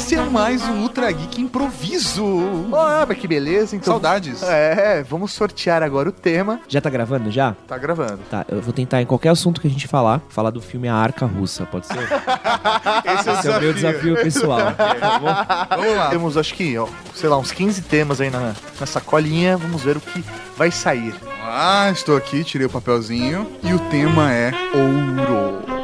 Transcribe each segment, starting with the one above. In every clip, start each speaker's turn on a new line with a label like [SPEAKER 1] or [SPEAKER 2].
[SPEAKER 1] esse é mais um Ultra Geek Improviso.
[SPEAKER 2] Ah, mas que beleza, então.
[SPEAKER 1] Saudades.
[SPEAKER 2] É, vamos sortear agora o tema.
[SPEAKER 3] Já tá gravando já?
[SPEAKER 2] Tá gravando.
[SPEAKER 3] Tá, eu vou tentar em qualquer assunto que a gente falar, falar do filme A Arca Russa, pode ser?
[SPEAKER 1] Esse é o
[SPEAKER 3] Esse é o meu desafio pessoal.
[SPEAKER 1] Vamos lá.
[SPEAKER 2] Temos, acho que, ó, sei lá, uns 15 temas aí na, na sacolinha. Vamos ver o que vai sair.
[SPEAKER 1] Ah, estou aqui, tirei o papelzinho. E o tema é ouro.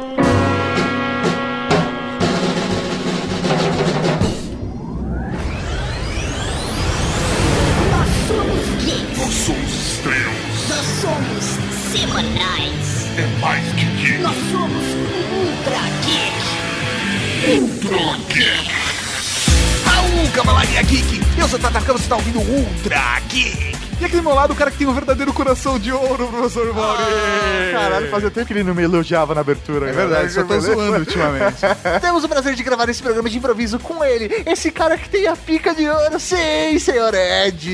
[SPEAKER 1] Eu sou o Tatarcão, você está ouvindo Ultra Geek! E aqui do meu lado, o cara que tem um verdadeiro coração de ouro, professor Mauri!
[SPEAKER 2] Caralho, fazia tempo que ele não me elogiava na abertura.
[SPEAKER 1] É verdade, só tô zoando ultimamente.
[SPEAKER 2] Temos o prazer de gravar esse programa de improviso com ele, esse cara que tem a pica de ouro, sim, senhor Ed.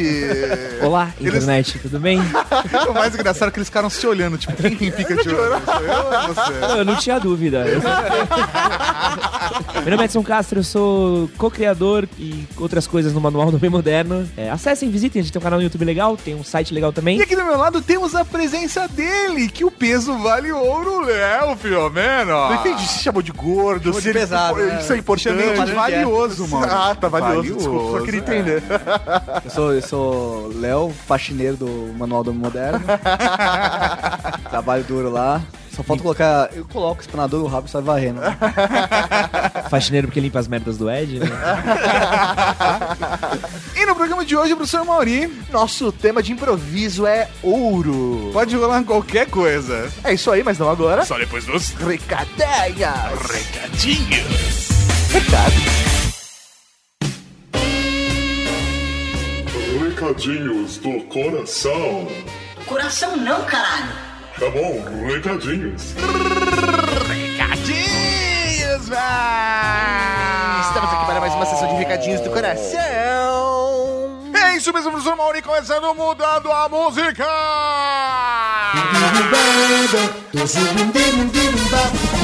[SPEAKER 3] Olá, internet, tudo bem?
[SPEAKER 1] o mais engraçado é que eles ficaram se olhando, tipo, quem tem pica de ouro? Sou eu ou você?
[SPEAKER 3] Não, eu não tinha dúvida. Meu nome é Edson Castro, eu sou co-criador e outras coisas no Manual do Bem Moderno. É, acessem, visitem, a gente tem um canal no YouTube legal, tem um site legal também.
[SPEAKER 1] E aqui do meu lado temos a presença dele, que o peso vale ouro, Léo, Filomeno.
[SPEAKER 2] Não entendi se chamou de gordo,
[SPEAKER 4] Chamou
[SPEAKER 2] se
[SPEAKER 4] de
[SPEAKER 2] ele-
[SPEAKER 4] pesado, né?
[SPEAKER 2] Isso é importante.
[SPEAKER 1] Chamei de valioso, mano.
[SPEAKER 2] Ah, tá valioso, desculpa, só queria entender.
[SPEAKER 4] Eu sou, eu sou Léo, faxineiro do Manual do Homem Moderno. Trabalho duro lá. Só falta colocar. Eu coloco o espanador e o rabo e sai varrendo.
[SPEAKER 3] Faxineiro porque limpa as merdas do Ed, né?
[SPEAKER 1] E no programa de hoje, professor Mauri,
[SPEAKER 2] Nosso tema de improviso é ouro.
[SPEAKER 1] pode rolar qualquer coisa.
[SPEAKER 2] É isso aí, mas não agora.
[SPEAKER 1] Só depois dos
[SPEAKER 2] Recadeias.
[SPEAKER 1] recadinhos.
[SPEAKER 2] Recado.
[SPEAKER 5] Recadinhos do coração.
[SPEAKER 6] Coração não, caralho.
[SPEAKER 5] Tá bom, recadinhos.
[SPEAKER 1] Recadinhos, vai!
[SPEAKER 2] Estamos aqui para mais uma sessão de recadinhos do coração.
[SPEAKER 1] É isso mesmo, professor Mauri, começando mudando a música!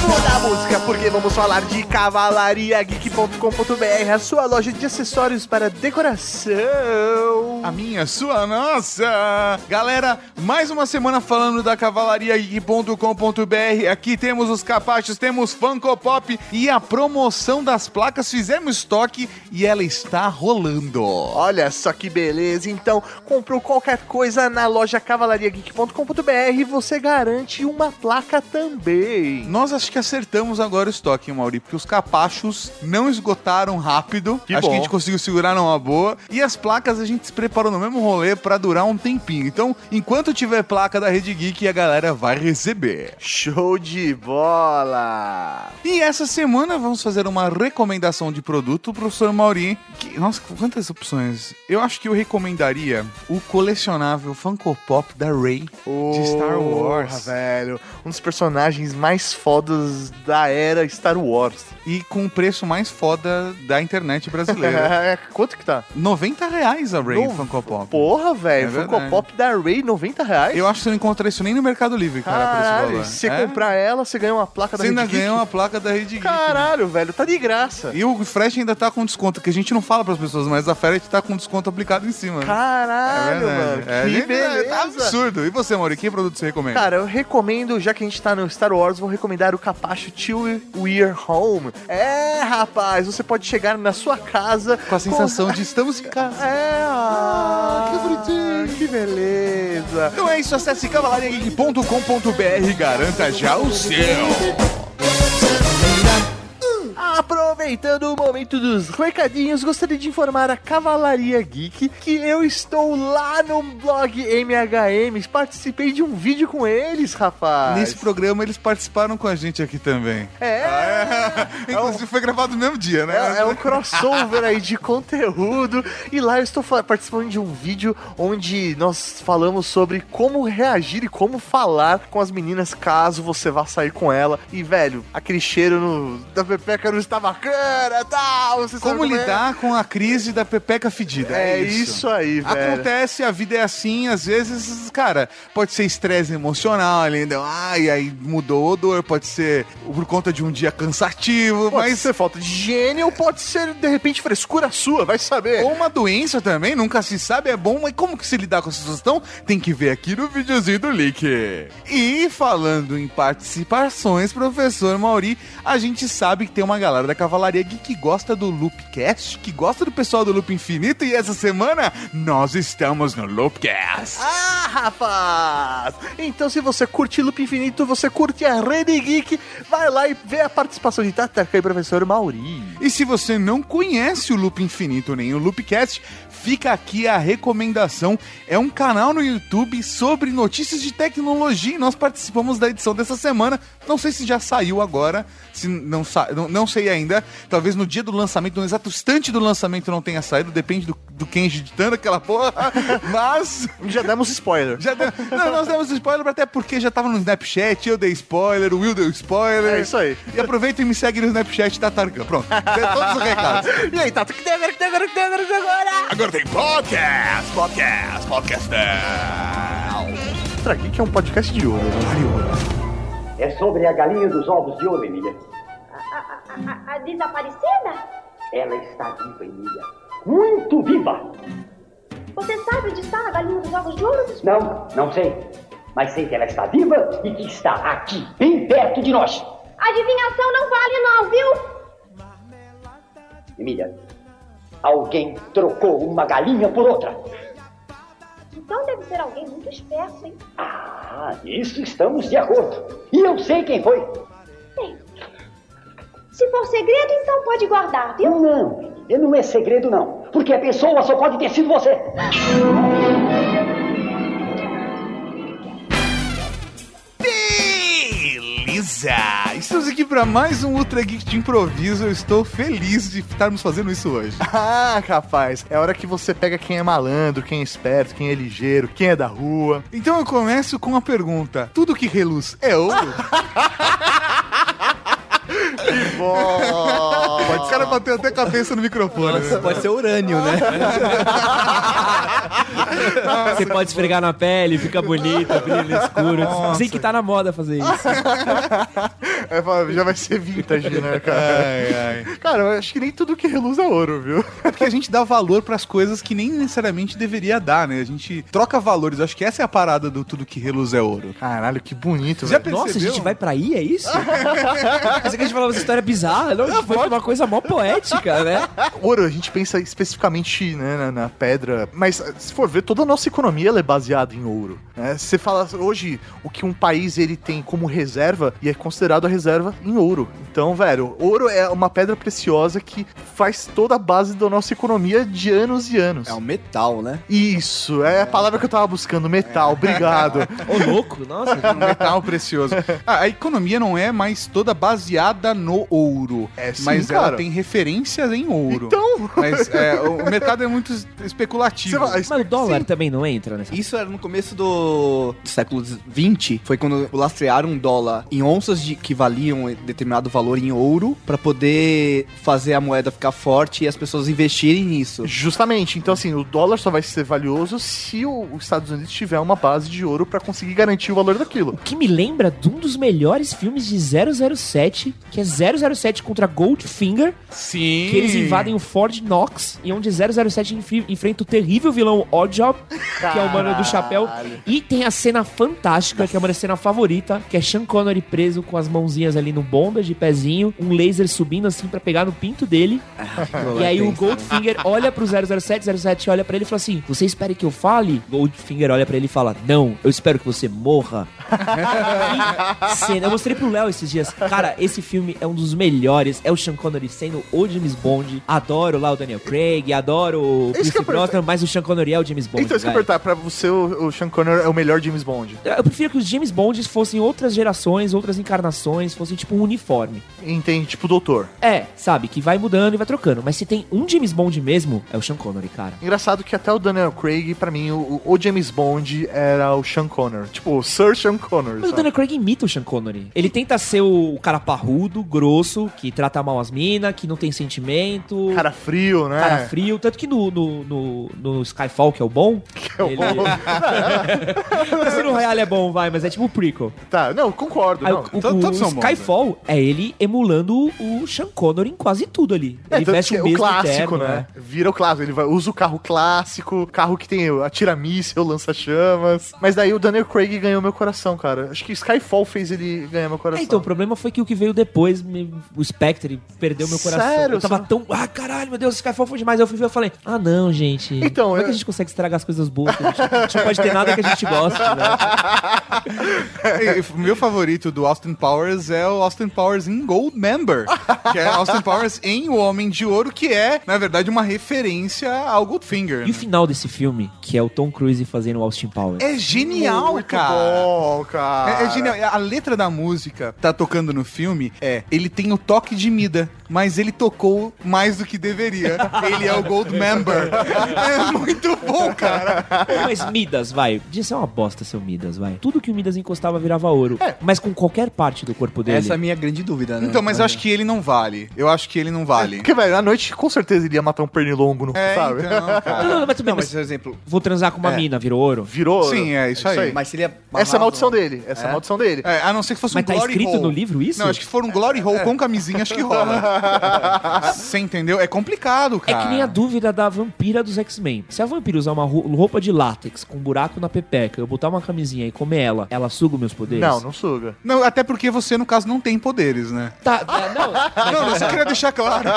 [SPEAKER 2] Muda a música porque vamos falar de cavalariageek.com.br, a sua loja de acessórios para decoração.
[SPEAKER 1] A minha, sua, nossa! Galera, mais uma semana falando da cavalariageek.com.br. Aqui temos os capachos, temos Funko Pop e a promoção das placas. Fizemos estoque e ela está rolando.
[SPEAKER 2] Olha só que beleza. Então, comprou qualquer coisa na loja cavalariageek.com.br e você garante uma placa também.
[SPEAKER 1] Nós acho que acertamos agora o estoque, hein, Mauri, porque os capachos não esgotaram rápido.
[SPEAKER 2] Que
[SPEAKER 1] acho
[SPEAKER 2] bom.
[SPEAKER 1] que a gente conseguiu segurar numa boa. E as placas a gente se preparou no mesmo rolê pra durar um tempinho. Então, enquanto tiver placa da Rede Geek, a galera vai receber.
[SPEAKER 2] Show de bola!
[SPEAKER 1] E essa semana vamos fazer uma recomendação de produto, professor Mauri. Que, nossa, quantas opções? Eu acho que eu recomendaria o colecionável Funko Pop da Rey de Star Wars.
[SPEAKER 2] velho. Um dos personagens mais fodas da era Star Wars.
[SPEAKER 1] E com o preço mais foda da internet brasileira.
[SPEAKER 2] Quanto que tá?
[SPEAKER 1] 90 reais a Ray
[SPEAKER 2] No-
[SPEAKER 1] Funko Pop.
[SPEAKER 2] Porra, velho.
[SPEAKER 1] É
[SPEAKER 2] Funko
[SPEAKER 1] verdade.
[SPEAKER 2] Pop da Ray, 90 reais?
[SPEAKER 1] Eu acho que você não encontra isso nem no Mercado Livre, cara,
[SPEAKER 2] Caralho, se você
[SPEAKER 1] É?
[SPEAKER 2] comprar ela, você ganha uma placa da
[SPEAKER 1] Você ainda
[SPEAKER 2] Rede Geek.
[SPEAKER 1] ganha uma placa da Rede Geek.
[SPEAKER 2] Caralho, velho, tá de graça.
[SPEAKER 1] E o frete ainda tá com desconto, que a gente não fala pras pessoas, mas a frete tá com desconto aplicado em cima. né?
[SPEAKER 2] Caralho, mano.
[SPEAKER 1] É,
[SPEAKER 2] que
[SPEAKER 1] gente,
[SPEAKER 2] beleza.
[SPEAKER 1] Tá absurdo. E você, Mauri, que produto você recomenda?
[SPEAKER 2] Cara, eu recomendo, já que a gente tá no Star Wars, vou recomendar o capacho Till We're Home. É, rapaz, você pode chegar na sua casa
[SPEAKER 1] com a sensação de estamos em casa.
[SPEAKER 2] É, ah, que bonitinho, que beleza.
[SPEAKER 1] Então é isso, acesse cavalariageek.com.br e garanta já o seu.
[SPEAKER 2] Aproveitando o momento dos recadinhos, gostaria de informar a Cavalaria Geek que eu estou lá no blog MHM. Participei de um vídeo com eles, rapaz.
[SPEAKER 1] Nesse programa eles participaram com a gente aqui também.
[SPEAKER 2] É,
[SPEAKER 1] Inclusive foi gravado no mesmo dia, né?
[SPEAKER 2] É, é um crossover aí de conteúdo. E lá eu estou participando de um vídeo onde nós falamos sobre como reagir e como falar com as meninas caso você vá sair com ela. E, velho, aquele cheiro no, da pepeca no estabacan bacana, tal. Você sabe
[SPEAKER 1] Como
[SPEAKER 2] é?
[SPEAKER 1] lidar com a crise da pepeca fedida?
[SPEAKER 2] É isso aí, velho.
[SPEAKER 1] Acontece, a vida é assim, às vezes, cara, pode ser estresse emocional, ainda, ai, aí mudou o odor, pode ser por conta de um dia cansativo,
[SPEAKER 2] Pode
[SPEAKER 1] mas
[SPEAKER 2] ser falta de higiene ou pode ser, de repente, frescura sua, vai saber.
[SPEAKER 1] ou uma doença também, nunca se sabe, é bom, mas como que se lidar com essa situação? Tem que ver aqui no videozinho do link. E falando em participações, professor Mauri, a gente sabe que tem uma galera da Cavalaria Geek que gosta do Loopcast, que gosta do pessoal do Loop Infinito, e essa semana nós estamos no Loopcast.
[SPEAKER 2] Ah, rapaz! Então, se você curte Loop Infinito, você curte a Rede Geek, vai lá e vê a participação de Tataka e professor Mauri.
[SPEAKER 1] E se você não conhece o Loop Infinito nem o Loopcast, fica aqui a recomendação. É um canal no YouTube sobre notícias de tecnologia e nós participamos da edição dessa semana. Não sei se já saiu agora, se não, sa não, não sei ainda. Talvez no dia do lançamento, no exato instante do lançamento não tenha saído, depende do, do quem editando aquela porra. Mas
[SPEAKER 2] Já demos spoiler.
[SPEAKER 1] já deu, não, nós demos spoiler até porque já tava no Snapchat, eu dei spoiler, o Will deu spoiler.
[SPEAKER 2] É isso aí.
[SPEAKER 1] E aproveita e me segue no Snapchat da Targan. Pronto, todos os recados.
[SPEAKER 2] E aí, Tato, que tem agora, o que tem agora, que tem agora, que tem agora?
[SPEAKER 1] Agora tem podcast, podcast, podcast.
[SPEAKER 2] Ultra Geek é um podcast de ouro, né?
[SPEAKER 7] É sobre a galinha dos ovos de ouro, Emília.
[SPEAKER 8] A, a- a desaparecida?
[SPEAKER 7] Ela está viva, Emília. Muito viva!
[SPEAKER 8] Você sabe onde está a galinha dos ovos de ouro?
[SPEAKER 7] Não, não sei. Mas sei que ela está viva e que está aqui, bem perto de nós.
[SPEAKER 8] Adivinhação não vale não, viu?
[SPEAKER 7] Emília, alguém trocou uma galinha por outra.
[SPEAKER 8] Então deve ser alguém muito esperto, hein?
[SPEAKER 7] Ah, nisso estamos de acordo. E eu sei quem foi.
[SPEAKER 8] Bem, se for segredo, então pode guardar, viu?
[SPEAKER 7] Não, não é segredo não. Porque a pessoa só pode ter sido você.
[SPEAKER 1] Beleza! Estamos aqui para mais um Ultra Geek de improviso. Eu estou feliz de estarmos fazendo isso hoje.
[SPEAKER 2] Ah, rapaz, é hora que você pega quem é malandro, quem é esperto, quem é ligeiro, quem é da rua.
[SPEAKER 1] Então eu começo com a pergunta: tudo que reluz é ouro? Pode, o cara bateu até a cabeça no microfone. né?
[SPEAKER 4] Pode ser urânio, né?
[SPEAKER 3] Você pode esfregar na pele, fica bonita, brilha no escuro. Sei que tá na moda fazer isso.
[SPEAKER 2] É, já vai ser vintage, né, cara?
[SPEAKER 1] Ai, ai.
[SPEAKER 2] Cara, eu acho que nem tudo que reluz é ouro, viu?
[SPEAKER 1] É porque a gente dá valor pras coisas que nem necessariamente deveria dar, né? A gente troca valores. Acho que essa é a parada do tudo que reluz é ouro.
[SPEAKER 2] Caralho, que bonito,
[SPEAKER 1] Já
[SPEAKER 2] velho.
[SPEAKER 3] Nossa, a gente vai pra aí, é isso? Pensei que a gente falava essa história bizarra. Não, foi uma coisa mó poética, né?
[SPEAKER 2] Ouro, a gente pensa especificamente né, na, na pedra, mas se for ver, toda a nossa economia ela é baseada em ouro. né? Você fala hoje o que um país ele tem como reserva e é considerado a reserva em ouro. Então, velho, ouro é uma pedra preciosa que faz toda a base da nossa economia de anos e anos.
[SPEAKER 4] É um metal, né?
[SPEAKER 2] Isso, é a palavra que eu tava buscando, metal, obrigado.
[SPEAKER 3] Ô, louco, nossa.
[SPEAKER 1] Um metal precioso. Ah, a economia não é mais toda baseada no ouro.
[SPEAKER 2] É sim,
[SPEAKER 1] mas ela
[SPEAKER 2] cara.
[SPEAKER 1] tem referências em ouro.
[SPEAKER 2] Então,
[SPEAKER 1] Mas é, o o mercado é muito es- especulativo.
[SPEAKER 2] Você vai-
[SPEAKER 3] Mas o dólar também não entra nessa.
[SPEAKER 4] Isso era no começo do século XX. Foi quando lastrearam um dólar em onças de, que valiam determinado valor em ouro pra poder fazer a moeda ficar forte e as pessoas investirem nisso.
[SPEAKER 2] Justamente, então assim, o dólar só vai ser valioso se os Estados Unidos tiver uma base de ouro pra conseguir garantir o valor daquilo.
[SPEAKER 3] O que me lembra de um dos melhores filmes de 007, que é 007 contra Goldfinger,
[SPEAKER 1] Sim.
[SPEAKER 3] que eles invadem o Ford Knox, e onde 007 enfri- enfrenta o terrível vilão Oddjob, que é o mano do chapéu. E tem a cena fantástica, que é uma cena favorita, que é Sean Connery preso com as mãozinhas ali no bomba de pezinho, um laser subindo assim pra pegar no pinto dele. E aí o Goldfinger olha pro 007, 07 olha pra ele e fala assim: Você espera que eu fale? Goldfinger olha pra ele e fala: Não, eu espero que você morra. E cena, eu mostrei pro Léo esses dias. Cara, esse filme é um dos melhores. É o Sean Connery sendo o James Bond. Adoro lá o Daniel Craig, adoro o
[SPEAKER 2] Isso
[SPEAKER 3] Pierce Brosnan, mas o Sean Connery é o James Bond.
[SPEAKER 2] então, isso que eu perguntar, pra você, o, o Sean Connery é o melhor James Bond.
[SPEAKER 3] Eu prefiro que os James Bonds fossem outras gerações, outras encarnações, fossem tipo um uniforme.
[SPEAKER 2] Entende? Tipo, doutor.
[SPEAKER 3] É, sabe, que vai mudando e vai trocando. Mas se tem um James Bond mesmo, é o Sean Connery, cara.
[SPEAKER 2] Engraçado que até o Daniel Craig, pra mim, o, o James Bond era o Sean Connor. Tipo, o Sir Sean Connor.
[SPEAKER 3] Mas o
[SPEAKER 2] sabe?
[SPEAKER 3] Daniel Craig imita o Sean Connery. Ele tenta ser o cara parrudo, grosso, que trata mal as minas, que não tem sentimento.
[SPEAKER 2] Cara frio, né?
[SPEAKER 3] cara frio. Tanto que no, no, no, no Skyfall, que é o bom.
[SPEAKER 2] é o
[SPEAKER 3] ele...
[SPEAKER 2] bom.
[SPEAKER 3] Mas no Royale é bom, vai, mas é tipo o prequel.
[SPEAKER 2] Tá, não, concordo.
[SPEAKER 3] Aí,
[SPEAKER 2] não.
[SPEAKER 3] o, o-
[SPEAKER 1] todos
[SPEAKER 3] o
[SPEAKER 1] são bons,
[SPEAKER 3] Skyfall é ele emulando o Sean Connery em quase tudo ali.
[SPEAKER 2] É,
[SPEAKER 3] Ele veste
[SPEAKER 2] que
[SPEAKER 3] o
[SPEAKER 2] é
[SPEAKER 3] mesmo
[SPEAKER 2] clássico,
[SPEAKER 3] terno,
[SPEAKER 2] né? Vira o clássico. Ele vai, usa o carro clássico, carro que tem atira míssil, lança-chamas. Mas daí o Daniel Craig ganhou meu coração, cara. Acho que Skyfall fez ele ganhar meu
[SPEAKER 3] É,
[SPEAKER 2] coração.
[SPEAKER 3] então, o problema foi que o que veio depois, me- o Spectre, perdeu meu coração.
[SPEAKER 2] Sério?
[SPEAKER 3] Eu tava
[SPEAKER 2] Você
[SPEAKER 3] tão. Ah, caralho, meu Deus, Skyfall foi demais. Aí eu fui ver e falei, ah, não, gente.
[SPEAKER 2] Então,
[SPEAKER 3] Como é que a gente consegue estragar as coisas boas? A gente, a gente não pode ter nada que a gente gosta, né?
[SPEAKER 1] É, o meu favorito do Austin Powers é o Austin Powers em Gold Member, que é Austin Powers em O Homem de Ouro, que é, na verdade, uma referência ao Goldfinger.
[SPEAKER 3] E o
[SPEAKER 1] né?
[SPEAKER 3] final desse filme, que é o Tom Cruise fazendo o Austin Powers.
[SPEAKER 1] É genial,
[SPEAKER 2] Muito
[SPEAKER 1] cara.
[SPEAKER 2] bom, cara.
[SPEAKER 1] É, é genial. A letra da música tá tocando no filme é ele tem o toque de Mida, mas ele tocou mais do que deveria. Ele é o Gold Member. É muito bom, cara.
[SPEAKER 3] Mas Midas, vai. Podia ser uma bosta seu Midas, vai. Tudo que o Midas encostava virava ouro. Mas com qualquer parte do corpo dele.
[SPEAKER 4] Essa é a minha grande dúvida, né?
[SPEAKER 1] Então, mas eu acho que ele não vale. Eu acho que ele não vale.
[SPEAKER 2] Porque, velho, à noite com certeza ele ia matar um pernilongo, não
[SPEAKER 1] É,
[SPEAKER 2] sabe?
[SPEAKER 1] então,
[SPEAKER 3] Não,
[SPEAKER 1] cara.
[SPEAKER 3] não, não, mas tudo bem,
[SPEAKER 4] Não, mas,
[SPEAKER 3] mas
[SPEAKER 4] por exemplo,
[SPEAKER 3] vou transar com uma
[SPEAKER 4] É.
[SPEAKER 3] mina, virou ouro.
[SPEAKER 2] Virou.
[SPEAKER 1] Sim, é isso aí.
[SPEAKER 4] mas se ele
[SPEAKER 2] Essa é a maldição dele. Essa é a
[SPEAKER 4] É?
[SPEAKER 2] maldição dele.
[SPEAKER 1] É, a não ser que fosse
[SPEAKER 3] Mas
[SPEAKER 1] um
[SPEAKER 3] tá
[SPEAKER 1] Glory
[SPEAKER 3] escrito
[SPEAKER 1] Hole.
[SPEAKER 3] no livro isso?
[SPEAKER 1] Não, acho que for um Glory Hole com camisinha, acho que rola. Você entendeu? É complicado,
[SPEAKER 3] É
[SPEAKER 1] cara.
[SPEAKER 3] que nem a dúvida da vampira dos X-Men. Se a vampira usar uma ro- roupa de látex com um buraco na pepeca, eu botar uma camisinha e comer ela, ela suga os meus poderes?
[SPEAKER 2] Não, não suga.
[SPEAKER 1] Não, até porque você, no caso, não tem poderes, né?
[SPEAKER 3] Tá, tá, não.
[SPEAKER 1] Não, eu só queria deixar claro.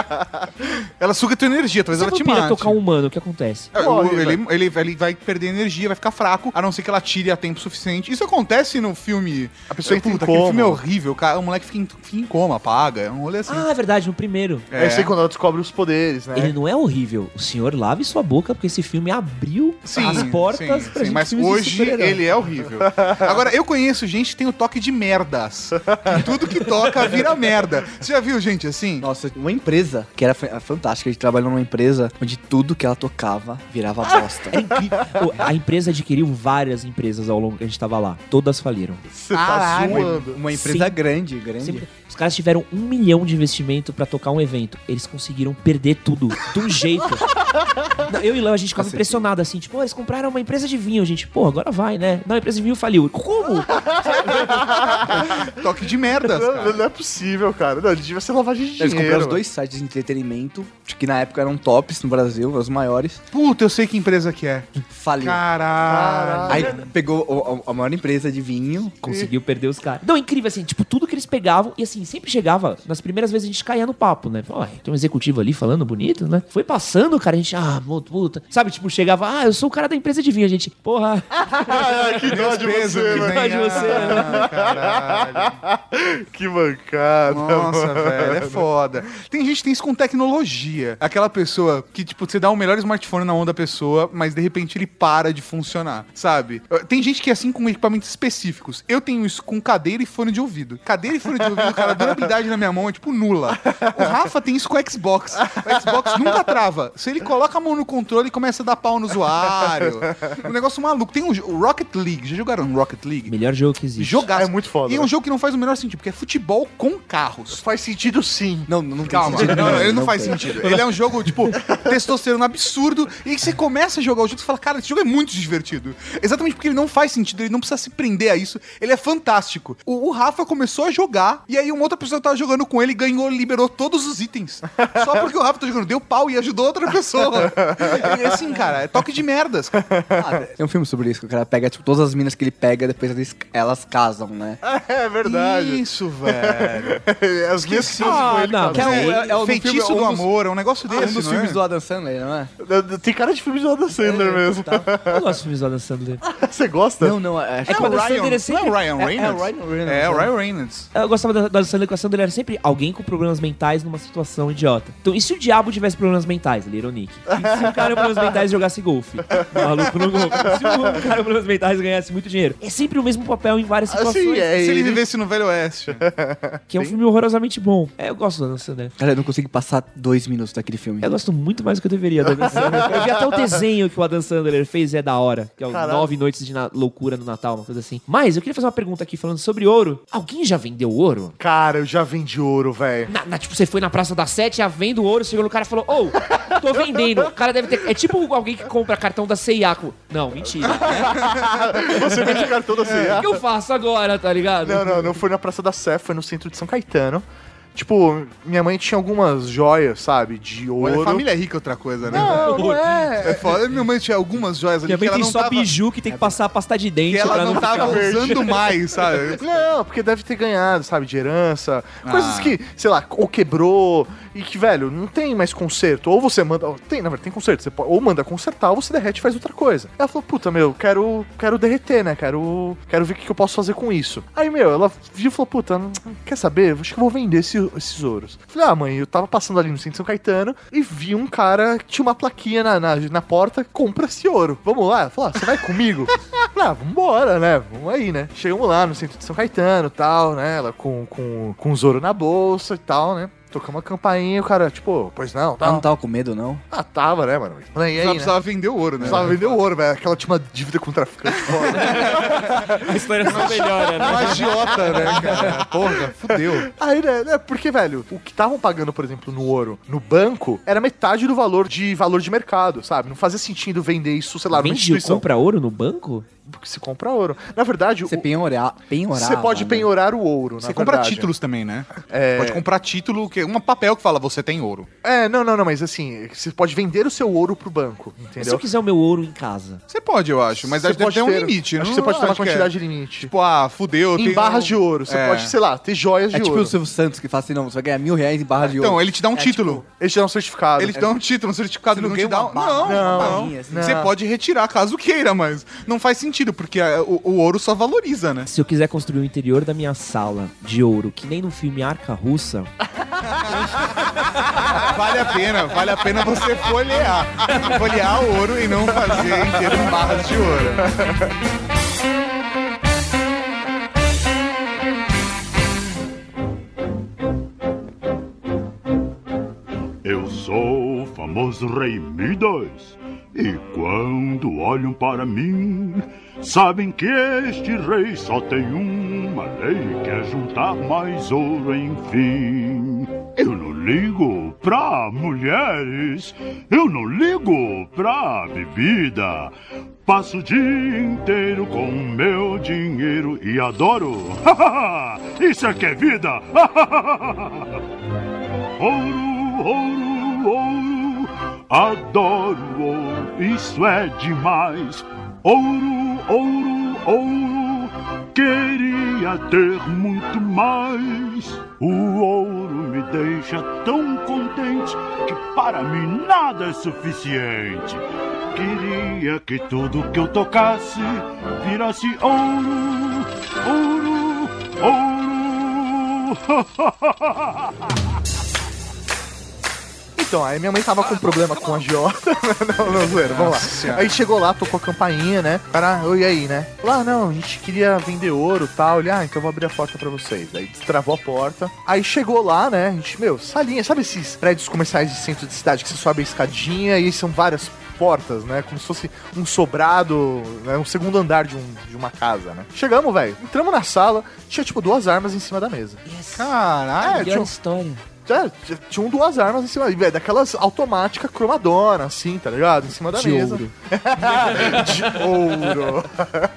[SPEAKER 1] Ela suga tua energia, talvez
[SPEAKER 3] Se a
[SPEAKER 1] ela te
[SPEAKER 3] vampira
[SPEAKER 1] mate.
[SPEAKER 3] tocar um humano, o que acontece?
[SPEAKER 1] É, o-
[SPEAKER 2] Morre,
[SPEAKER 1] ele, ele, ele vai perder energia, vai ficar fraco, a não ser que ela tire a tempo suficiente. Isso acontece no filme.
[SPEAKER 2] A pessoa entra em
[SPEAKER 1] Puta, aquele
[SPEAKER 2] coma.
[SPEAKER 1] filme é horrível, cara. O moleque fica em, fica em coma, apaga. É um rolê assim.
[SPEAKER 3] Ah, é verdade, no primeiro.
[SPEAKER 2] É. isso aí quando ela descobre os poderes, né?
[SPEAKER 3] Ele não é horrível. O senhor lave sua boca, porque esse filme abriu
[SPEAKER 1] Sim,
[SPEAKER 3] as portas
[SPEAKER 1] sim,
[SPEAKER 3] pra
[SPEAKER 1] sim,
[SPEAKER 3] gente
[SPEAKER 1] mas hoje ele é horrível. Agora, eu conheço gente que tem o toque de merdas. E tudo que toca vira merda. Você já viu gente assim?
[SPEAKER 4] Nossa, uma empresa que era fa- fantástica. A gente trabalhou numa empresa onde tudo que ela tocava virava bosta.
[SPEAKER 3] É incrível. A empresa adquiriu várias empresas ao longo que a gente tava lá. Todas faliram.
[SPEAKER 2] Você tá
[SPEAKER 1] Caralho.
[SPEAKER 2] zoando.
[SPEAKER 4] Uma empresa
[SPEAKER 3] Sim.
[SPEAKER 4] grande, grande.
[SPEAKER 3] Sempre- Os caras tiveram um milhão de investimento pra tocar um evento. Eles conseguiram perder tudo. De um jeito. Não, eu e Léo, a gente ficava impressionado assim. Tipo, "Pô, eles compraram uma empresa de vinho. A gente, pô, agora vai, né? Não, a empresa de vinho faliu. Como?
[SPEAKER 1] Toque de merdas,
[SPEAKER 2] Não, não é possível, cara. Não, devia ser lavagem de
[SPEAKER 4] Eles
[SPEAKER 2] dinheiro.
[SPEAKER 4] compraram os dois sites de entretenimento, que na época eram tops no Brasil, os maiores.
[SPEAKER 1] Puta, eu sei que empresa que é.
[SPEAKER 4] Faliu.
[SPEAKER 1] Caralho.
[SPEAKER 4] Aí pegou a maior empresa de vinho.
[SPEAKER 3] Conseguiu perder os caras. Não, incrível, assim, tipo, tudo que eles pegavam, e assim, sempre chegava, nas primeiras vezes a gente caía no papo, né? Ó, tem um executivo ali falando bonito, né? Foi passando, cara, a gente, ah, puta. Sabe, tipo, chegava, ah, eu sou o cara da empresa de vinho, a gente, porra,
[SPEAKER 2] Ah, que dó de
[SPEAKER 1] Peso
[SPEAKER 2] você,
[SPEAKER 1] que
[SPEAKER 2] né?
[SPEAKER 3] dó de você, né?
[SPEAKER 1] Ah, caralho.
[SPEAKER 2] Que bancada.
[SPEAKER 1] Nossa,
[SPEAKER 2] mano.
[SPEAKER 1] velho, é foda. Tem gente que tem isso com tecnologia. Aquela pessoa que, tipo, você dá o melhor smartphone na mão da pessoa, mas de repente ele para de funcionar, sabe? Tem gente que é assim com equipamentos específicos. Eu tenho isso com cadeira e fone de ouvido. Cadeira e fone de ouvido, cara, a durabilidade na minha mão é, tipo, nula. O Rafa tem isso com o Xbox. O Xbox nunca trava. Se ele coloca a mão no controle, começa a dar pau no usuário. Um negócio maluco. Tem um, o Rocket League. Já jogaram Rocket League?
[SPEAKER 3] melhor jogo que existe.
[SPEAKER 1] Jogar.
[SPEAKER 2] É muito foda,
[SPEAKER 1] E é um
[SPEAKER 2] né?
[SPEAKER 1] jogo que não faz o menor sentido, porque é futebol com carros.
[SPEAKER 2] Faz sentido sim.
[SPEAKER 4] Não, não tem
[SPEAKER 1] Calma,
[SPEAKER 4] sentido
[SPEAKER 1] não,
[SPEAKER 4] nenhum,
[SPEAKER 1] ele não, faz
[SPEAKER 4] tem.
[SPEAKER 1] sentido. Ele é um jogo, tipo, testosterona absurdo. E aí você começa a jogar o jogo e fala, cara, esse jogo é muito divertido. Exatamente porque ele não faz sentido, ele não precisa se prender a isso. Ele é fantástico. O, o Rafa começou a jogar, e aí uma outra pessoa que tava jogando com ele ganhou, liberou todos os itens. Só porque o Rafa tá jogando, deu pau e ajudou outra pessoa. E assim, cara, é toque de merdas.
[SPEAKER 4] Ah, tem um filme sobre isso, que o cara pega, tipo, todas as minas que ele pega, depois eles, elas casam, né?
[SPEAKER 2] É verdade.
[SPEAKER 1] Isso, velho.
[SPEAKER 2] As minhas coisas com
[SPEAKER 3] Ah,
[SPEAKER 2] ele,
[SPEAKER 3] não,
[SPEAKER 2] cara.
[SPEAKER 3] que é o-
[SPEAKER 4] é- é o- no
[SPEAKER 1] Feitiço
[SPEAKER 4] filme,
[SPEAKER 1] do
[SPEAKER 4] um dos-
[SPEAKER 1] amor, é um negócio
[SPEAKER 4] Ah,
[SPEAKER 1] desse,
[SPEAKER 4] um dos
[SPEAKER 1] não é?
[SPEAKER 4] filmes do Adam Sandler, não é?
[SPEAKER 2] Tem cara de filme de Adam Sandler mesmo.
[SPEAKER 3] Eu gosto de filmes do Adam Sandler.
[SPEAKER 2] Você gosta?
[SPEAKER 4] Não, não, é,
[SPEAKER 3] É que
[SPEAKER 1] É
[SPEAKER 3] o
[SPEAKER 1] o
[SPEAKER 3] Adam Sandler é sempre...
[SPEAKER 1] não é o Ryan
[SPEAKER 4] é- é
[SPEAKER 1] Reynolds?
[SPEAKER 4] o Ryan Reynolds,
[SPEAKER 1] É, o? Ryan Reynolds.
[SPEAKER 3] Eu gostava da Adam Sandler, o Adam Sandler era sempre alguém com problemas mentais numa situação idiota. Então, e se o diabo tivesse problemas mentais? Ele era o Nick. E se um cara com problemas mentais jogasse golfe? Maluco no golfe. Se um cara com problemas mentais ganhasse muito dinheiro. É sempre o mesmo papel em várias situações.
[SPEAKER 2] Assim, é
[SPEAKER 1] Se ele vivesse no Velho Oeste.
[SPEAKER 3] Que é um filme horrorosamente bom. É, eu gosto do Adam Sandler.
[SPEAKER 4] Cara, eu não consigo passar dois minutos daquele filme.
[SPEAKER 3] Eu gosto muito mais do que eu deveria do Adam Sandler. Eu vi até o desenho que o Adam Sandler fez e é da hora. Que é o
[SPEAKER 2] Caralho.
[SPEAKER 3] Nove Noites de Na- Loucura no Natal, uma coisa assim. Mas eu queria fazer uma pergunta aqui falando sobre ouro. Alguém já vendeu ouro?
[SPEAKER 2] Cara, eu já vendi ouro, velho.
[SPEAKER 3] Tipo, você foi na Praça da Sete, já vendo ouro, chegou no cara e falou, ô, tô vendendo. O cara deve ter... É tipo alguém que compra cartão da com- Não, mentira.
[SPEAKER 2] Você vende cartão da
[SPEAKER 3] O que eu faço agora, tá ligado?
[SPEAKER 2] Não, não, não foi na Praça da Sé, foi no centro de São Caetano. Tipo, minha mãe tinha algumas joias, sabe, de ouro.
[SPEAKER 1] Olha, família rica é outra coisa, né?
[SPEAKER 2] Não, não é.
[SPEAKER 1] É foda. Minha mãe tinha algumas joias ali
[SPEAKER 3] Minha
[SPEAKER 1] que
[SPEAKER 3] mãe
[SPEAKER 1] ela
[SPEAKER 3] tem
[SPEAKER 1] não
[SPEAKER 3] só
[SPEAKER 1] tava...
[SPEAKER 3] biju que tem que passar a pasta de dente
[SPEAKER 1] Que ela
[SPEAKER 3] pra
[SPEAKER 1] não
[SPEAKER 3] não
[SPEAKER 1] tava usando mais, sabe?
[SPEAKER 2] Não, porque deve ter ganhado, sabe, de herança. Coisas
[SPEAKER 1] Ah.
[SPEAKER 2] que, sei lá, ou quebrou e que, velho, não tem mais conserto. Ou você manda. Tem, na verdade, tem conserto. Você pode, ou manda consertar ou você derrete e faz outra coisa. Ela falou, puta, meu, quero, quero derreter, né? Quero, quero ver o que, eu posso fazer com isso. Aí, meu, ela viu e falou, puta, quer saber? Acho que eu vou vender esse- esses ouros. Falei, ah, mãe, eu tava passando ali no centro de São Caetano e vi um cara que tinha uma plaquinha na, na, na porta, compra esse ouro. Vamos lá? Falou, ah, você vai comigo? Falei, ah, vambora, né? Vamos aí, né? Chegamos lá no centro de São Caetano e tal, né? Ela com, com, com os ouro na bolsa e tal, né? Tocamos a campainha e o cara, tipo, pois não,
[SPEAKER 4] Ela
[SPEAKER 2] tal.
[SPEAKER 4] não tava com medo, não?
[SPEAKER 2] Ah, tava, né, mano? E aí,
[SPEAKER 1] Só
[SPEAKER 2] né?
[SPEAKER 1] precisava vender o ouro, né?
[SPEAKER 2] Precisava vender o ouro, velho. Aquela tinha uma dívida com o traficante foda.
[SPEAKER 3] A história só melhora, né?
[SPEAKER 1] Um agiota, né, cara? Porra, fudeu.
[SPEAKER 2] Aí, né, né, porque, velho, o que estavam pagando, por exemplo, no ouro, no banco, era metade do valor de valor de mercado, sabe? Não fazia sentido vender isso, sei lá, numa
[SPEAKER 3] Vende,
[SPEAKER 2] instituição.
[SPEAKER 3] compra ouro no banco?
[SPEAKER 2] Porque se compra ouro. Na verdade,
[SPEAKER 4] Você
[SPEAKER 2] o-
[SPEAKER 4] penhorar, penhorar.
[SPEAKER 2] você pode penhorar o ouro,
[SPEAKER 1] Você compra
[SPEAKER 2] verdade.
[SPEAKER 1] títulos também, né?
[SPEAKER 2] É.
[SPEAKER 1] Pode comprar título, que é um papel que fala você tem ouro.
[SPEAKER 2] É, não, não, não, mas assim, você pode vender o seu ouro pro banco,
[SPEAKER 3] Mas se
[SPEAKER 2] entendeu?
[SPEAKER 3] eu quiser o meu ouro em casa?
[SPEAKER 1] Você pode, eu acho, mas
[SPEAKER 2] Você
[SPEAKER 1] deve
[SPEAKER 2] pode
[SPEAKER 1] ter um limite.
[SPEAKER 2] Acho
[SPEAKER 1] não
[SPEAKER 2] que você pode ter uma
[SPEAKER 1] acho é.
[SPEAKER 2] quantidade de limite.
[SPEAKER 1] Tipo, ah, fudeu.
[SPEAKER 2] em
[SPEAKER 1] tem
[SPEAKER 2] barras
[SPEAKER 1] um-
[SPEAKER 2] de ouro, você
[SPEAKER 1] É.
[SPEAKER 2] pode, sei lá, ter joias de
[SPEAKER 4] É tipo
[SPEAKER 2] ouro.
[SPEAKER 4] o Silvio Santos que fala assim, não, você vai ganhar mil reais em barra de ouro.
[SPEAKER 1] Então, ele te dá um título.
[SPEAKER 2] Eles te dão um certificado.
[SPEAKER 1] Ele te dá um título, um certificado, ele
[SPEAKER 4] não
[SPEAKER 1] te dá um... Não,
[SPEAKER 2] uma
[SPEAKER 1] não.
[SPEAKER 4] assim.
[SPEAKER 1] Você pode retirar caso queira, mas não faz sentido, porque a- o, o ouro só valoriza, né?
[SPEAKER 3] Se eu quiser construir o interior da minha sala de ouro, que nem no filme Arca Russa,
[SPEAKER 1] Vale a pena, vale a pena você folhear. Folhear o ouro e não fazer inteiro em barras de ouro.
[SPEAKER 5] Eu sou o famoso Rei Midas. E quando olham para mim, sabem que este rei só tem uma lei, que é juntar mais ouro, enfim. Eu não ligo pra mulheres, eu não ligo pra bebida. Passo o dia inteiro com meu dinheiro e adoro. Isso é que é vida! Ouro, ouro, ouro, adoro ouro, isso é demais. Ouro, ouro, ouro, queria ter muito mais. O ouro me deixa tão contente que para mim nada é suficiente. Queria que tudo que eu tocasse virasse ouro, ouro, ouro.
[SPEAKER 2] Então, aí minha mãe tava com problema com a agiota. não, não, zoeira, vamos lá. Aí chegou lá, tocou a campainha, né? Cara, oi aí, né? Lá, não, a gente queria vender ouro e tal. Ele, ah, então eu vou abrir a porta pra vocês. Aí destravou a porta. Aí chegou lá, né? A gente, meu, salinha, sabe esses prédios comerciais de centro de cidade que você sobe a escadinha e aí são várias portas, né? Como se fosse um sobrado, né? um segundo andar de, um, de uma casa, né? Chegamos, velho. Entramos na sala, tinha tipo duas armas em cima da mesa.
[SPEAKER 1] Caralho.
[SPEAKER 2] É, tinha
[SPEAKER 3] história.
[SPEAKER 2] É, t- tinham duas armas em cima, e, velho, daquelas automáticas cromadona, assim, tá ligado? Em cima da
[SPEAKER 3] De
[SPEAKER 2] mesa.
[SPEAKER 3] ouro.
[SPEAKER 2] de ouro.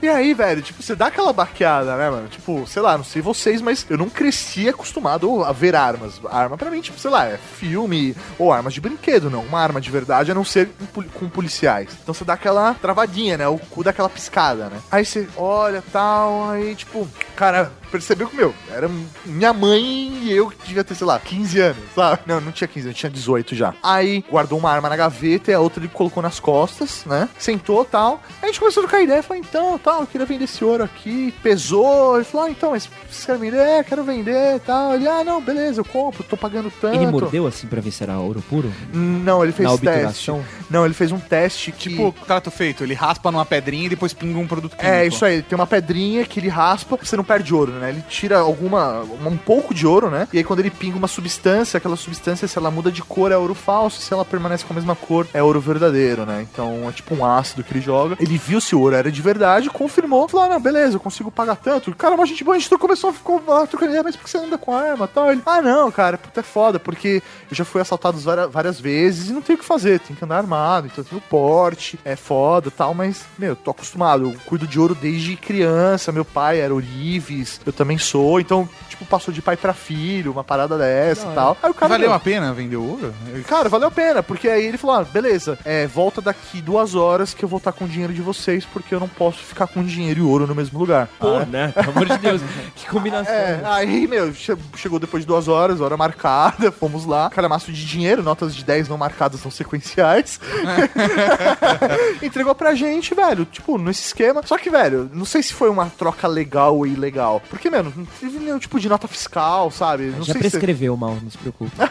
[SPEAKER 2] e aí, velho, tipo, você dá aquela baqueada, né, mano? Tipo, sei lá, não sei vocês, mas eu não cresci acostumado a ver armas. Arma pra mim, tipo, sei lá, é filme ou armas de brinquedo, não. Uma arma de verdade, a não ser com policiais. Então você dá aquela travadinha, né? O cu dá aquela piscada, né? Aí você olha tal, aí, tipo, cara, percebeu que, meu, era minha mãe e eu que devia ter, sei lá, 15 15 anos, sabe? Não, não tinha 15 anos, tinha 18 já. Aí guardou uma arma na gaveta e a outra ele colocou nas costas, né? Sentou tal. Aí a gente começou a trocar ideia. Falou, então, tal, eu queria vender esse ouro aqui. Pesou. Ele falou, ah, então, mas você quer vender? É, quero vender tal. Ele, ah, não, beleza, eu compro, tô pagando tanto.
[SPEAKER 3] Ele mordeu assim pra ver se era ouro puro?
[SPEAKER 2] Não, ele fez
[SPEAKER 3] Na
[SPEAKER 2] teste. Não, ele fez um teste que...
[SPEAKER 1] Tipo, trato feito, ele raspa numa pedrinha e depois pinga um produto químico.
[SPEAKER 2] É, isso aí, tem uma pedrinha que ele raspa, você não perde ouro, né? Ele tira alguma. um pouco de ouro, né? E aí quando ele pinga uma substância, aquela substância, se ela muda de cor, é ouro falso, se ela permanece com a mesma cor, é ouro verdadeiro, né? Então é tipo um ácido que ele joga. Ele viu se o ouro era de verdade, confirmou, falou: ah, não, beleza, eu consigo pagar tanto. Cara, mas a gente, a gente começou a ficar trocando ideia, mas por que você anda com arma tal? Ele, ah, não, cara, puta é foda, porque eu já fui assaltado várias, várias vezes e não tem o que fazer, tem que andar armado, então tem o porte, é foda tal, mas, meu, tô acostumado, eu cuido de ouro desde criança, meu pai era Orives, eu também sou, então, tipo, passou de pai pra filho, uma parada dessa e tal. Aí o cara,
[SPEAKER 1] Valeu
[SPEAKER 2] meu,
[SPEAKER 1] a pena vender ouro?
[SPEAKER 2] Cara, valeu a pena, porque aí ele falou: ah, beleza, é, volta daqui duas horas que eu vou estar com o dinheiro de vocês, porque eu não posso ficar com dinheiro e ouro no mesmo lugar.
[SPEAKER 3] Pô,
[SPEAKER 2] Ah,
[SPEAKER 3] né? Pelo amor de Deus. que combinação.
[SPEAKER 2] é, aí, meu, che- chegou depois de duas horas, hora marcada, fomos lá, calhamaço de dinheiro, notas de 10 não marcadas são sequenciais. Entregou pra gente, velho, tipo, nesse esquema. Só que, velho, não sei se foi uma troca legal ou ilegal. Porque, mano, não teve nenhum tipo de nota fiscal, sabe? Não
[SPEAKER 3] Já
[SPEAKER 2] sei se.
[SPEAKER 3] prescreveu mal, não se preocupe.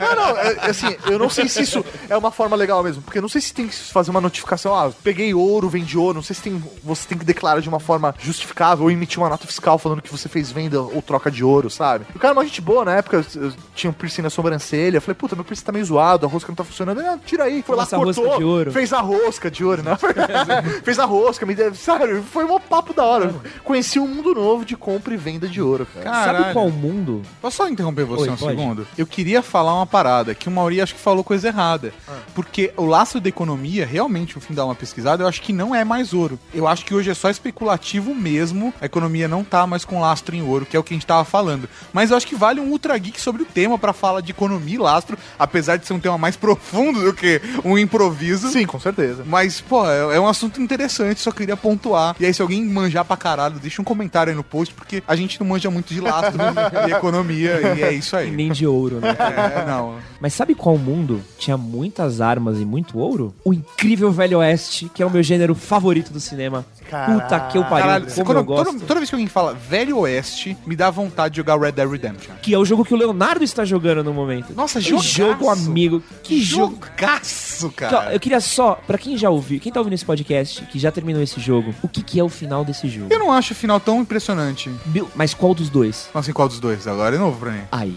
[SPEAKER 2] Não, não, é, assim, eu não sei se isso é uma forma legal mesmo, porque eu não sei se tem que fazer uma notificação, ah, peguei ouro, vendi ouro, não sei se tem, você tem que declarar de uma forma justificável ou emitir uma nota fiscal falando que você fez venda ou troca de ouro, sabe? O cara é uma gente boa, na época, eu, eu tinha um piercing na sobrancelha, eu falei, puta, meu piercing tá meio zoado, a rosca não tá funcionando, ah, tira aí, foi lá,
[SPEAKER 3] Faça a rosca
[SPEAKER 2] cortou,
[SPEAKER 3] de ouro.
[SPEAKER 2] fez a rosca de ouro, né? fez a rosca, me deu, sério, foi um papo da hora, conheci um mundo novo de compra e venda de ouro, cara.
[SPEAKER 1] Caralho.
[SPEAKER 3] Sabe qual mundo?
[SPEAKER 1] Posso só interromper você
[SPEAKER 3] Oi,
[SPEAKER 1] um
[SPEAKER 3] pode.
[SPEAKER 1] segundo? Eu queria falar uma parada que o Mauri acho que falou coisa errada.
[SPEAKER 3] Ah.
[SPEAKER 1] Porque o laço da economia, realmente, no fim dar uma pesquisada, eu acho que não é mais ouro. Eu acho que hoje é só especulativo mesmo. A economia não tá mais com lastro em ouro, que é o que a gente tava falando. Mas eu acho que vale um ultra geek sobre o tema pra falar de economia e lastro, apesar de ser um tema mais profundo do que um improviso.
[SPEAKER 2] Sim, com certeza.
[SPEAKER 1] Mas, pô, é é um assunto interessante, só queria pontuar. E aí, se alguém manjar pra caralho, deixa um comentário aí no post, porque a gente não manja muito de lastro e economia, e é isso
[SPEAKER 3] E
[SPEAKER 1] aí.
[SPEAKER 3] nem de ouro, né?
[SPEAKER 1] É, não.
[SPEAKER 3] Mas sabe qual mundo tinha muitas armas e muito ouro? O incrível Velho Oeste, que é o meu gênero favorito do cinema. Puta que eu pariu,
[SPEAKER 1] Caralho,
[SPEAKER 3] como
[SPEAKER 1] quando-
[SPEAKER 3] eu gosto.
[SPEAKER 1] toda, toda vez que alguém fala Velho Oeste, me dá vontade de jogar Red Dead Redemption.
[SPEAKER 3] Que é o jogo que o Leonardo está jogando no momento.
[SPEAKER 1] Nossa,
[SPEAKER 3] que
[SPEAKER 1] jogaço.
[SPEAKER 3] jogo amigo. Que jogo.
[SPEAKER 1] Jogaço, cara.
[SPEAKER 3] eu queria só, pra quem já ouviu, quem tá ouvindo esse podcast, que já terminou esse jogo, o que, que é o final desse jogo?
[SPEAKER 1] Eu não acho o final tão impressionante.
[SPEAKER 3] Meu, Mas qual dos dois?
[SPEAKER 1] Não sei qual dos dois, agora é novo pra mim.
[SPEAKER 3] Aí.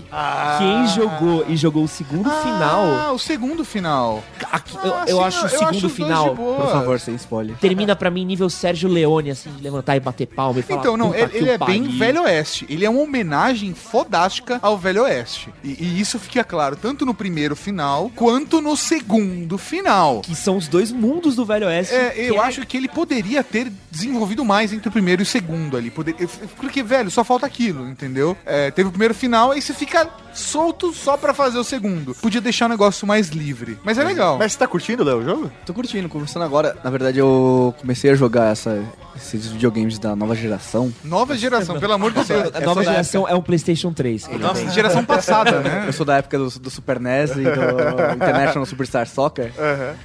[SPEAKER 3] Quem jogou e jogou o segundo final.
[SPEAKER 1] Ah, o segundo final.
[SPEAKER 3] aqui- eu,
[SPEAKER 1] Ah,
[SPEAKER 3] eu
[SPEAKER 1] sim,
[SPEAKER 3] acho o
[SPEAKER 1] eu
[SPEAKER 3] segundo
[SPEAKER 1] acho
[SPEAKER 3] final.
[SPEAKER 4] Por favor, sem spoiler.
[SPEAKER 3] Termina pra mim nível Sérgio Leone, assim, de levantar e bater palma e falar.
[SPEAKER 1] Então, não,
[SPEAKER 3] "Puta
[SPEAKER 1] ele, ele é bem
[SPEAKER 3] pariu."
[SPEAKER 1] Velho Oeste. Ele é uma homenagem fodástica ao Velho Oeste. E, e isso fica claro tanto no primeiro final quanto no segundo final.
[SPEAKER 3] Que são os dois mundos do Velho Oeste.
[SPEAKER 1] É, eu acho que ele poderia ter desenvolvido mais entre o primeiro e o segundo ali. Poder- Porque, velho, só falta aquilo, entendeu? É, teve o primeiro final, aí você fica solto só pra fazer o segundo. Podia deixar o negócio mais livre. Mas é legal.
[SPEAKER 2] Mas você tá curtindo, Léo, o jogo?
[SPEAKER 4] Tô curtindo, conversando agora. Na verdade, eu comecei a jogar essa, esses videogames da nova geração.
[SPEAKER 1] Nova geração, pelo amor de Deus.
[SPEAKER 3] A nova geração é um PlayStation 3. que ele
[SPEAKER 1] Nossa,
[SPEAKER 3] tem.
[SPEAKER 1] geração passada, né?
[SPEAKER 4] Eu sou da época do, do Super NES e do International Superstar Soccer.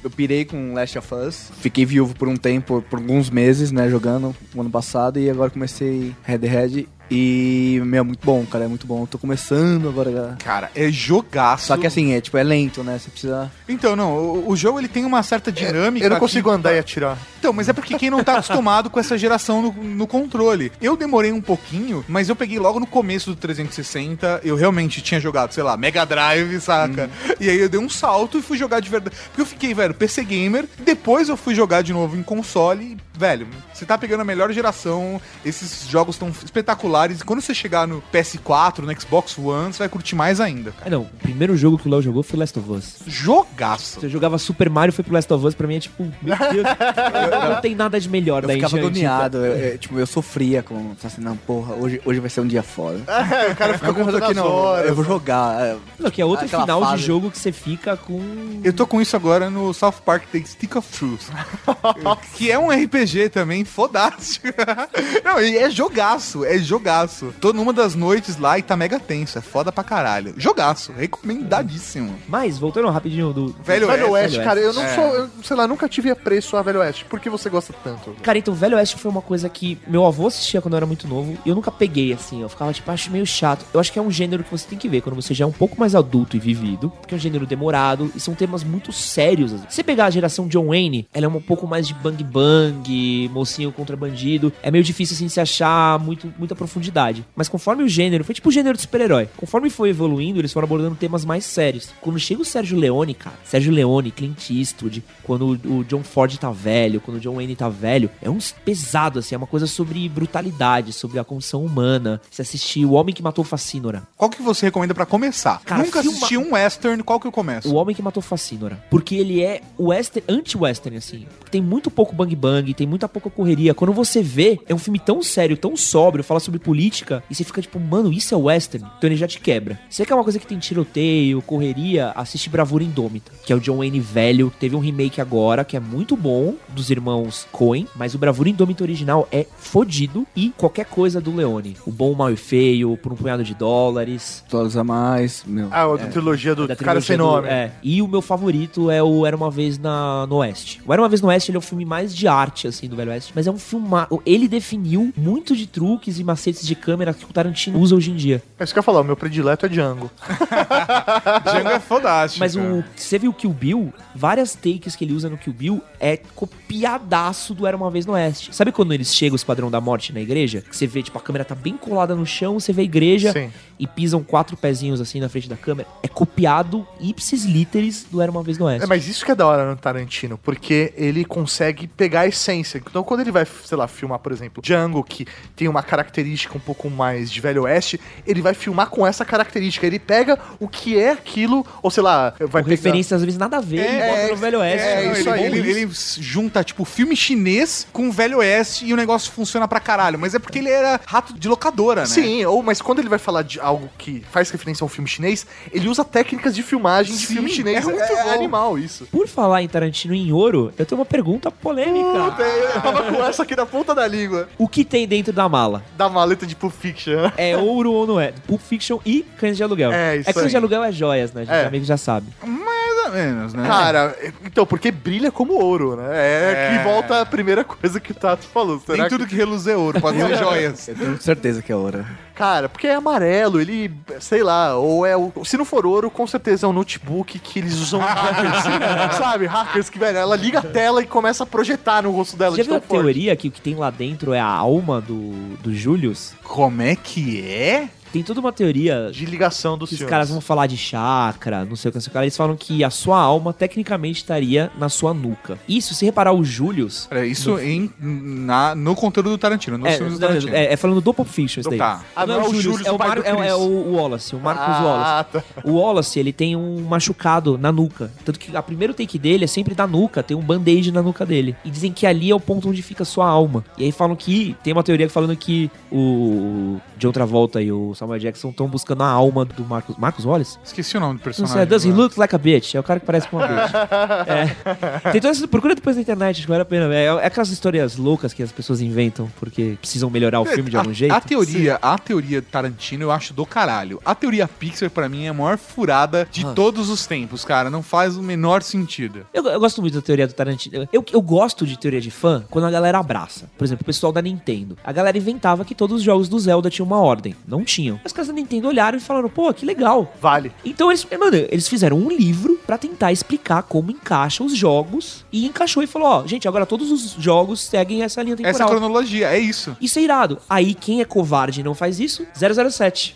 [SPEAKER 4] Eu pirei com Last of Us. Fiquei viúvo por um tempo, por alguns meses, né, jogando no ano passado. E agora comecei Red Red. E, meu, é muito bom, cara, é muito bom. Eu tô começando agora.
[SPEAKER 1] Cara, é jogaço.
[SPEAKER 4] Só que assim, é tipo, é lento, né? Você precisa.
[SPEAKER 1] Então, não, o, o jogo ele tem uma certa dinâmica.
[SPEAKER 2] Eu não consigo
[SPEAKER 1] que-
[SPEAKER 2] andar e atirar.
[SPEAKER 1] Então, mas é porque quem não tá acostumado com essa geração no, no controle. Eu demorei um pouquinho, mas eu peguei logo no começo do 360. Eu realmente tinha jogado, sei lá, Mega Drive, saca? E aí eu dei um salto e fui jogar de verdade. Porque eu fiquei, velho, PC Gamer. Depois eu fui jogar de novo em console. Velho, você tá pegando a melhor geração. Esses jogos estão espetaculares. E quando você chegar no PS4, no Xbox One, você vai curtir mais ainda, cara.
[SPEAKER 3] Ah, não. O primeiro jogo que o Léo jogou foi Last of Us.
[SPEAKER 1] Jogaço.
[SPEAKER 3] Você jogava Super Mario foi pro Last of Us, pra mim é tipo, meu Deus, não tem nada de melhor
[SPEAKER 4] Eu
[SPEAKER 3] daí
[SPEAKER 4] ficava
[SPEAKER 3] diante.
[SPEAKER 4] agoniado, eu, eu- tipo, eu sofria com. Assim, não, porra, hoje, hoje vai ser um dia foda.
[SPEAKER 2] o cara fica
[SPEAKER 4] vou
[SPEAKER 2] contando
[SPEAKER 4] aqui, não,
[SPEAKER 2] horas.
[SPEAKER 4] eu vou jogar. é,
[SPEAKER 3] Não, que é outro final
[SPEAKER 4] fase.
[SPEAKER 3] de jogo que você fica com...
[SPEAKER 1] Eu tô com isso agora no South Park The Stick of Truth. que é um RPG RPG também, fodástico. Não, e é jogaço, é jogaço. Tô numa das noites lá e tá mega tenso, é foda pra caralho. Jogaço, recomendadíssimo.
[SPEAKER 3] Mas, voltando rapidinho do.
[SPEAKER 1] Velho
[SPEAKER 2] Velho
[SPEAKER 1] Oeste.
[SPEAKER 2] Oeste, cara, eu não
[SPEAKER 1] É.
[SPEAKER 2] sou, eu, sei lá, nunca tive apreço a Velho Oeste. Por que você gosta tanto?
[SPEAKER 3] Cara, então, Velho Oeste foi uma coisa que meu avô assistia quando eu era muito novo e eu nunca peguei, assim. Eu ficava, tipo, acho meio chato. Eu acho que é um gênero que você tem que ver quando você já é um pouco mais adulto e vivido, porque é um gênero demorado e são temas muito sérios. Se você pegar a geração John Wayne, ela é um pouco mais de bang bang, mocinho contra bandido. É meio difícil, assim, se achar muito, muita profundidade. Mas conforme o gênero, foi tipo o gênero de super-herói. Conforme foi evoluindo, eles foram abordando temas mais sérios. Quando chega o Sérgio Leone, cara, Sérgio Leone, Clint Eastwood, quando o John Ford tá velho, quando o John Wayne tá velho, é um pesado, assim, é uma coisa sobre brutalidade, sobre a condição humana. Se assistir O Homem que Matou Facínora,
[SPEAKER 1] Qual que você recomenda pra começar?
[SPEAKER 3] Cara,
[SPEAKER 1] Nunca
[SPEAKER 3] filma-
[SPEAKER 1] assisti um western, qual que eu começo?
[SPEAKER 3] O Homem que Matou Facínora. Porque ele é western, anti-western, assim. Tem muito pouco bang bang, tem muita pouca correria. Quando você vê, é um filme tão sério, tão sóbrio, fala sobre política, e você fica tipo, mano, isso é western? Então ele já te quebra. Você quer uma coisa que tem tiroteio, correria, assiste Bravura Indômita, que é o John Wayne velho. Teve um remake agora, que é muito bom, dos irmãos Coen, mas o Bravura Indômita original é fodido, e qualquer coisa do Leone. O Bom, o Mal e Feio, por um punhado de dólares.
[SPEAKER 4] Dólares a mais, meu.
[SPEAKER 2] Ah, a da trilogia do
[SPEAKER 3] Da
[SPEAKER 2] Cara
[SPEAKER 3] trilogia
[SPEAKER 2] Sem
[SPEAKER 3] do-
[SPEAKER 2] Nome.
[SPEAKER 3] É. E o meu favorito é o Era Uma Vez na, no Oeste. O Era Uma Vez no Oeste ele é o filme mais de arte, assim, do Velho Oeste. Mas é um filme... Ele definiu muito de truques e macetes de câmera que o Tarantino usa hoje em dia.
[SPEAKER 2] É isso que eu ia falar, o meu predileto é Django.
[SPEAKER 1] Django é fodástico.
[SPEAKER 3] Mas o... Você viu o Kill Bill? Várias takes que ele usa no Kill Bill é copiadaço do Era Uma Vez no Oeste. Sabe quando eles chegam, o Esquadrão da Morte, na igreja? Que você vê, tipo, a câmera tá bem colada no chão, você vê a igreja
[SPEAKER 2] Sim.
[SPEAKER 3] E pisam quatro pezinhos, assim, na frente da câmera. É copiado ipsis literis do Era Uma Vez no Oeste.
[SPEAKER 2] É, mas isso que é da hora no Tarantino, porque ele consegue pegar a essência. Então, quando ele vai, sei lá, filmar, por exemplo, Django, que tem uma característica um pouco mais de Velho Oeste, ele vai filmar com essa característica. Ele pega o que é aquilo, ou sei lá, vai
[SPEAKER 3] Com
[SPEAKER 2] pegar...
[SPEAKER 3] referências às vezes nada a ver, e bota no Velho Oeste.
[SPEAKER 1] É,
[SPEAKER 2] É,
[SPEAKER 1] não,
[SPEAKER 2] isso
[SPEAKER 1] ele,
[SPEAKER 2] aí.
[SPEAKER 1] ele, ele junta, tipo, filme chinês com Velho Oeste e o negócio funciona pra caralho. Mas é porque ele era rato de locadora, né?
[SPEAKER 2] Sim, ou mas quando ele vai falar de algo que faz referência a um filme chinês, ele usa técnicas de filmagem de
[SPEAKER 1] Sim,
[SPEAKER 2] filme chinês.
[SPEAKER 1] é muito bom.
[SPEAKER 2] animal isso.
[SPEAKER 3] Por falar em Tarantino em ouro, eu tenho uma pergunta polêmica.
[SPEAKER 2] Puta, eu tava com essa aqui na ponta da língua.
[SPEAKER 3] O que tem dentro da mala?
[SPEAKER 2] Da maleta de Pulp Fiction.
[SPEAKER 3] É ouro ou não é? Pulp Fiction e Cães de Aluguel.
[SPEAKER 2] É, isso
[SPEAKER 3] É que Cães de Aluguel é joias, né? A gente
[SPEAKER 2] É.
[SPEAKER 3] já meio que já sabe.
[SPEAKER 1] Mais ou menos, né?
[SPEAKER 2] Cara, então, porque brilha como ouro, né? É,
[SPEAKER 1] É.
[SPEAKER 2] que volta a primeira coisa que o Tato falou. Será
[SPEAKER 1] Nem
[SPEAKER 2] que-
[SPEAKER 1] tudo que reluz é ouro, pode ser joias.
[SPEAKER 4] Eu tenho certeza que é hora.
[SPEAKER 2] Cara, porque é amarelo, ele, sei lá, ou é o. Se não for ouro, com certeza é um notebook que eles usam hackers, sabe? Hackers que, velho, ela liga a tela e começa a projetar no rosto dela
[SPEAKER 3] Já
[SPEAKER 2] de
[SPEAKER 3] viu a teoria que o que tem lá dentro é a alma do, do Julius?
[SPEAKER 1] Como é que é?
[SPEAKER 3] Tem toda uma teoria
[SPEAKER 2] De ligação dos
[SPEAKER 3] que os caras vão falar de chakra, não sei o que, não sei o que. Eles falam que a sua alma tecnicamente estaria na sua nuca. Isso, se reparar o Julius...
[SPEAKER 1] Pera, isso em, na, no conteúdo do Tarantino, nos
[SPEAKER 3] É,
[SPEAKER 1] filmes do
[SPEAKER 3] não,
[SPEAKER 1] Tarantino.
[SPEAKER 3] é, é falando do Pulp Fiction, isso daí.
[SPEAKER 1] Tá.
[SPEAKER 2] Ah,
[SPEAKER 3] não, é o Julius, é o,
[SPEAKER 2] pai
[SPEAKER 3] Mar,
[SPEAKER 2] do
[SPEAKER 3] é, é o Wallace, o Marcos Wallace.
[SPEAKER 2] Ah, tá.
[SPEAKER 3] O Wallace, ele tem um machucado na nuca. Tanto que a primeiro take dele é sempre da nuca, tem um band-aid na nuca dele. E dizem que ali é o ponto onde fica a sua alma. E aí falam que. Tem uma teoria falando que o John Travolta e o Samuel Jackson estão buscando a alma do Marcos. Marcos Wallace?
[SPEAKER 1] Esqueci o nome do
[SPEAKER 3] Não
[SPEAKER 1] personagem.
[SPEAKER 3] sei, does he look like a bitch? É o cara que parece com uma bitch. é. Tem todas procura depois na internet, acho que vale a pena. É, é aquelas histórias loucas que as pessoas inventam porque precisam melhorar o filme de algum
[SPEAKER 1] a,
[SPEAKER 3] jeito.
[SPEAKER 1] A teoria, a teoria Tarantino eu acho do caralho. A teoria Pixar, pra mim, é a maior furada de
[SPEAKER 3] Ah.
[SPEAKER 1] todos os tempos, cara. Não faz o menor sentido.
[SPEAKER 3] Eu, eu gosto muito da teoria do Tarantino. Eu, eu gosto de teoria de fã quando a galera abraça. Por exemplo, o pessoal da Nintendo. A galera inventava que todos os jogos do Zelda tinham uma ordem. Não tinham. Os caras da Nintendo olharam e falaram, pô, que legal.
[SPEAKER 2] Vale.
[SPEAKER 3] Então eles, mano, eles fizeram um livro pra tentar explicar como encaixa os jogos. E encaixou e falou, ó, gente, agora todos os jogos seguem essa linha temporal.
[SPEAKER 1] Essa cronologia, é isso.
[SPEAKER 3] Isso é irado. Aí quem é covarde e não faz isso? 007.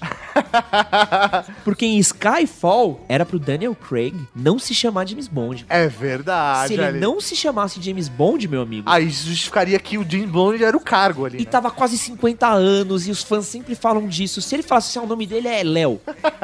[SPEAKER 3] Porque em Skyfall era pro Daniel Craig não se chamar James Bond.
[SPEAKER 2] É verdade.
[SPEAKER 3] se ele
[SPEAKER 2] ali.
[SPEAKER 3] não se chamasse James Bond, meu amigo,
[SPEAKER 2] Aí justificaria que o James Bond era o cargo ali.
[SPEAKER 3] e
[SPEAKER 2] né?
[SPEAKER 3] tava quase 50 anos e os fãs sempre falam disso. Se ele falasse assim, ah, o nome dele é Léo.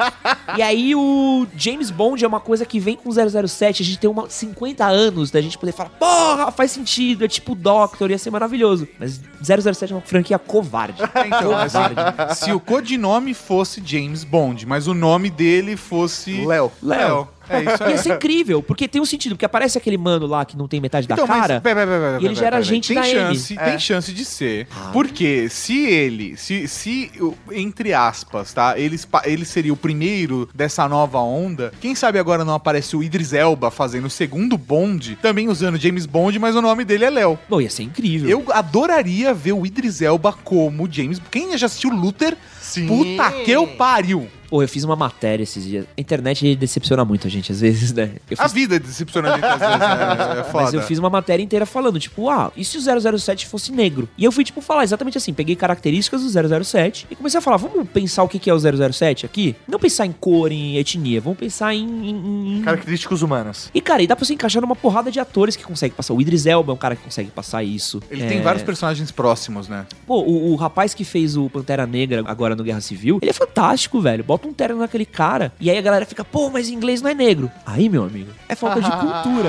[SPEAKER 3] e aí o James Bond é uma coisa que vem com 007, a gente tem uma 50 anos da gente poder falar, porra, faz sentido, é tipo Doctor, ia ser maravilhoso. Mas 007 é uma franquia covarde.
[SPEAKER 1] Então,
[SPEAKER 3] covarde.
[SPEAKER 1] se o codinome fosse James Bond, mas o nome dele fosse
[SPEAKER 2] Léo.
[SPEAKER 3] Léo.
[SPEAKER 1] É isso aí.
[SPEAKER 3] Ia ser incrível, porque tem um sentido, porque aparece aquele mano lá que não tem metade da
[SPEAKER 1] Então, mas
[SPEAKER 3] cara.
[SPEAKER 1] pera, pera, pera,
[SPEAKER 3] e ele
[SPEAKER 1] pera,
[SPEAKER 3] já era
[SPEAKER 1] pera,
[SPEAKER 3] agente
[SPEAKER 1] tem
[SPEAKER 3] da
[SPEAKER 1] chance,
[SPEAKER 3] M.
[SPEAKER 1] Tem
[SPEAKER 2] É.
[SPEAKER 1] chance de ser.
[SPEAKER 3] Ah.
[SPEAKER 1] Porque se ele, se, se entre aspas, tá? Ele, ele seria o primeiro dessa nova onda. Quem sabe agora não aparece o Idris Elba fazendo o segundo Bond, também usando James Bond, mas o nome dele é Léo.
[SPEAKER 3] Pô, ia ser incrível.
[SPEAKER 1] Eu adoraria ver o Idris Elba como James. Quem já assistiu Luther?
[SPEAKER 2] Sim.
[SPEAKER 1] Puta que eu pariu.
[SPEAKER 3] Pô, eu fiz uma matéria esses dias. A internet decepciona muito a gente, às vezes, né? Eu
[SPEAKER 1] A
[SPEAKER 3] fiz
[SPEAKER 1] vida é decepcionante às vezes, né? É foda.
[SPEAKER 3] Mas eu fiz uma matéria inteira falando, tipo, ah, e se o 007 fosse negro? E eu fui, tipo, falar exatamente assim, peguei características do 007 e comecei a falar, vamos pensar o que é o 007 aqui? Não pensar em cor, em etnia, vamos pensar em... em- em-
[SPEAKER 2] Características humanas.
[SPEAKER 3] E, cara, e dá pra você encaixar numa porrada de atores que consegue passar. O Idris Elba é um cara que consegue passar isso.
[SPEAKER 1] Ele
[SPEAKER 3] É,
[SPEAKER 1] tem vários personagens próximos, né?
[SPEAKER 3] Pô, o, o rapaz que fez o Pantera Negra agora no Guerra Civil, ele é fantástico, velho. Bota um terno naquele cara e aí a galera fica, pô, mas inglês não é negro. Aí, meu amigo, é falta de cultura.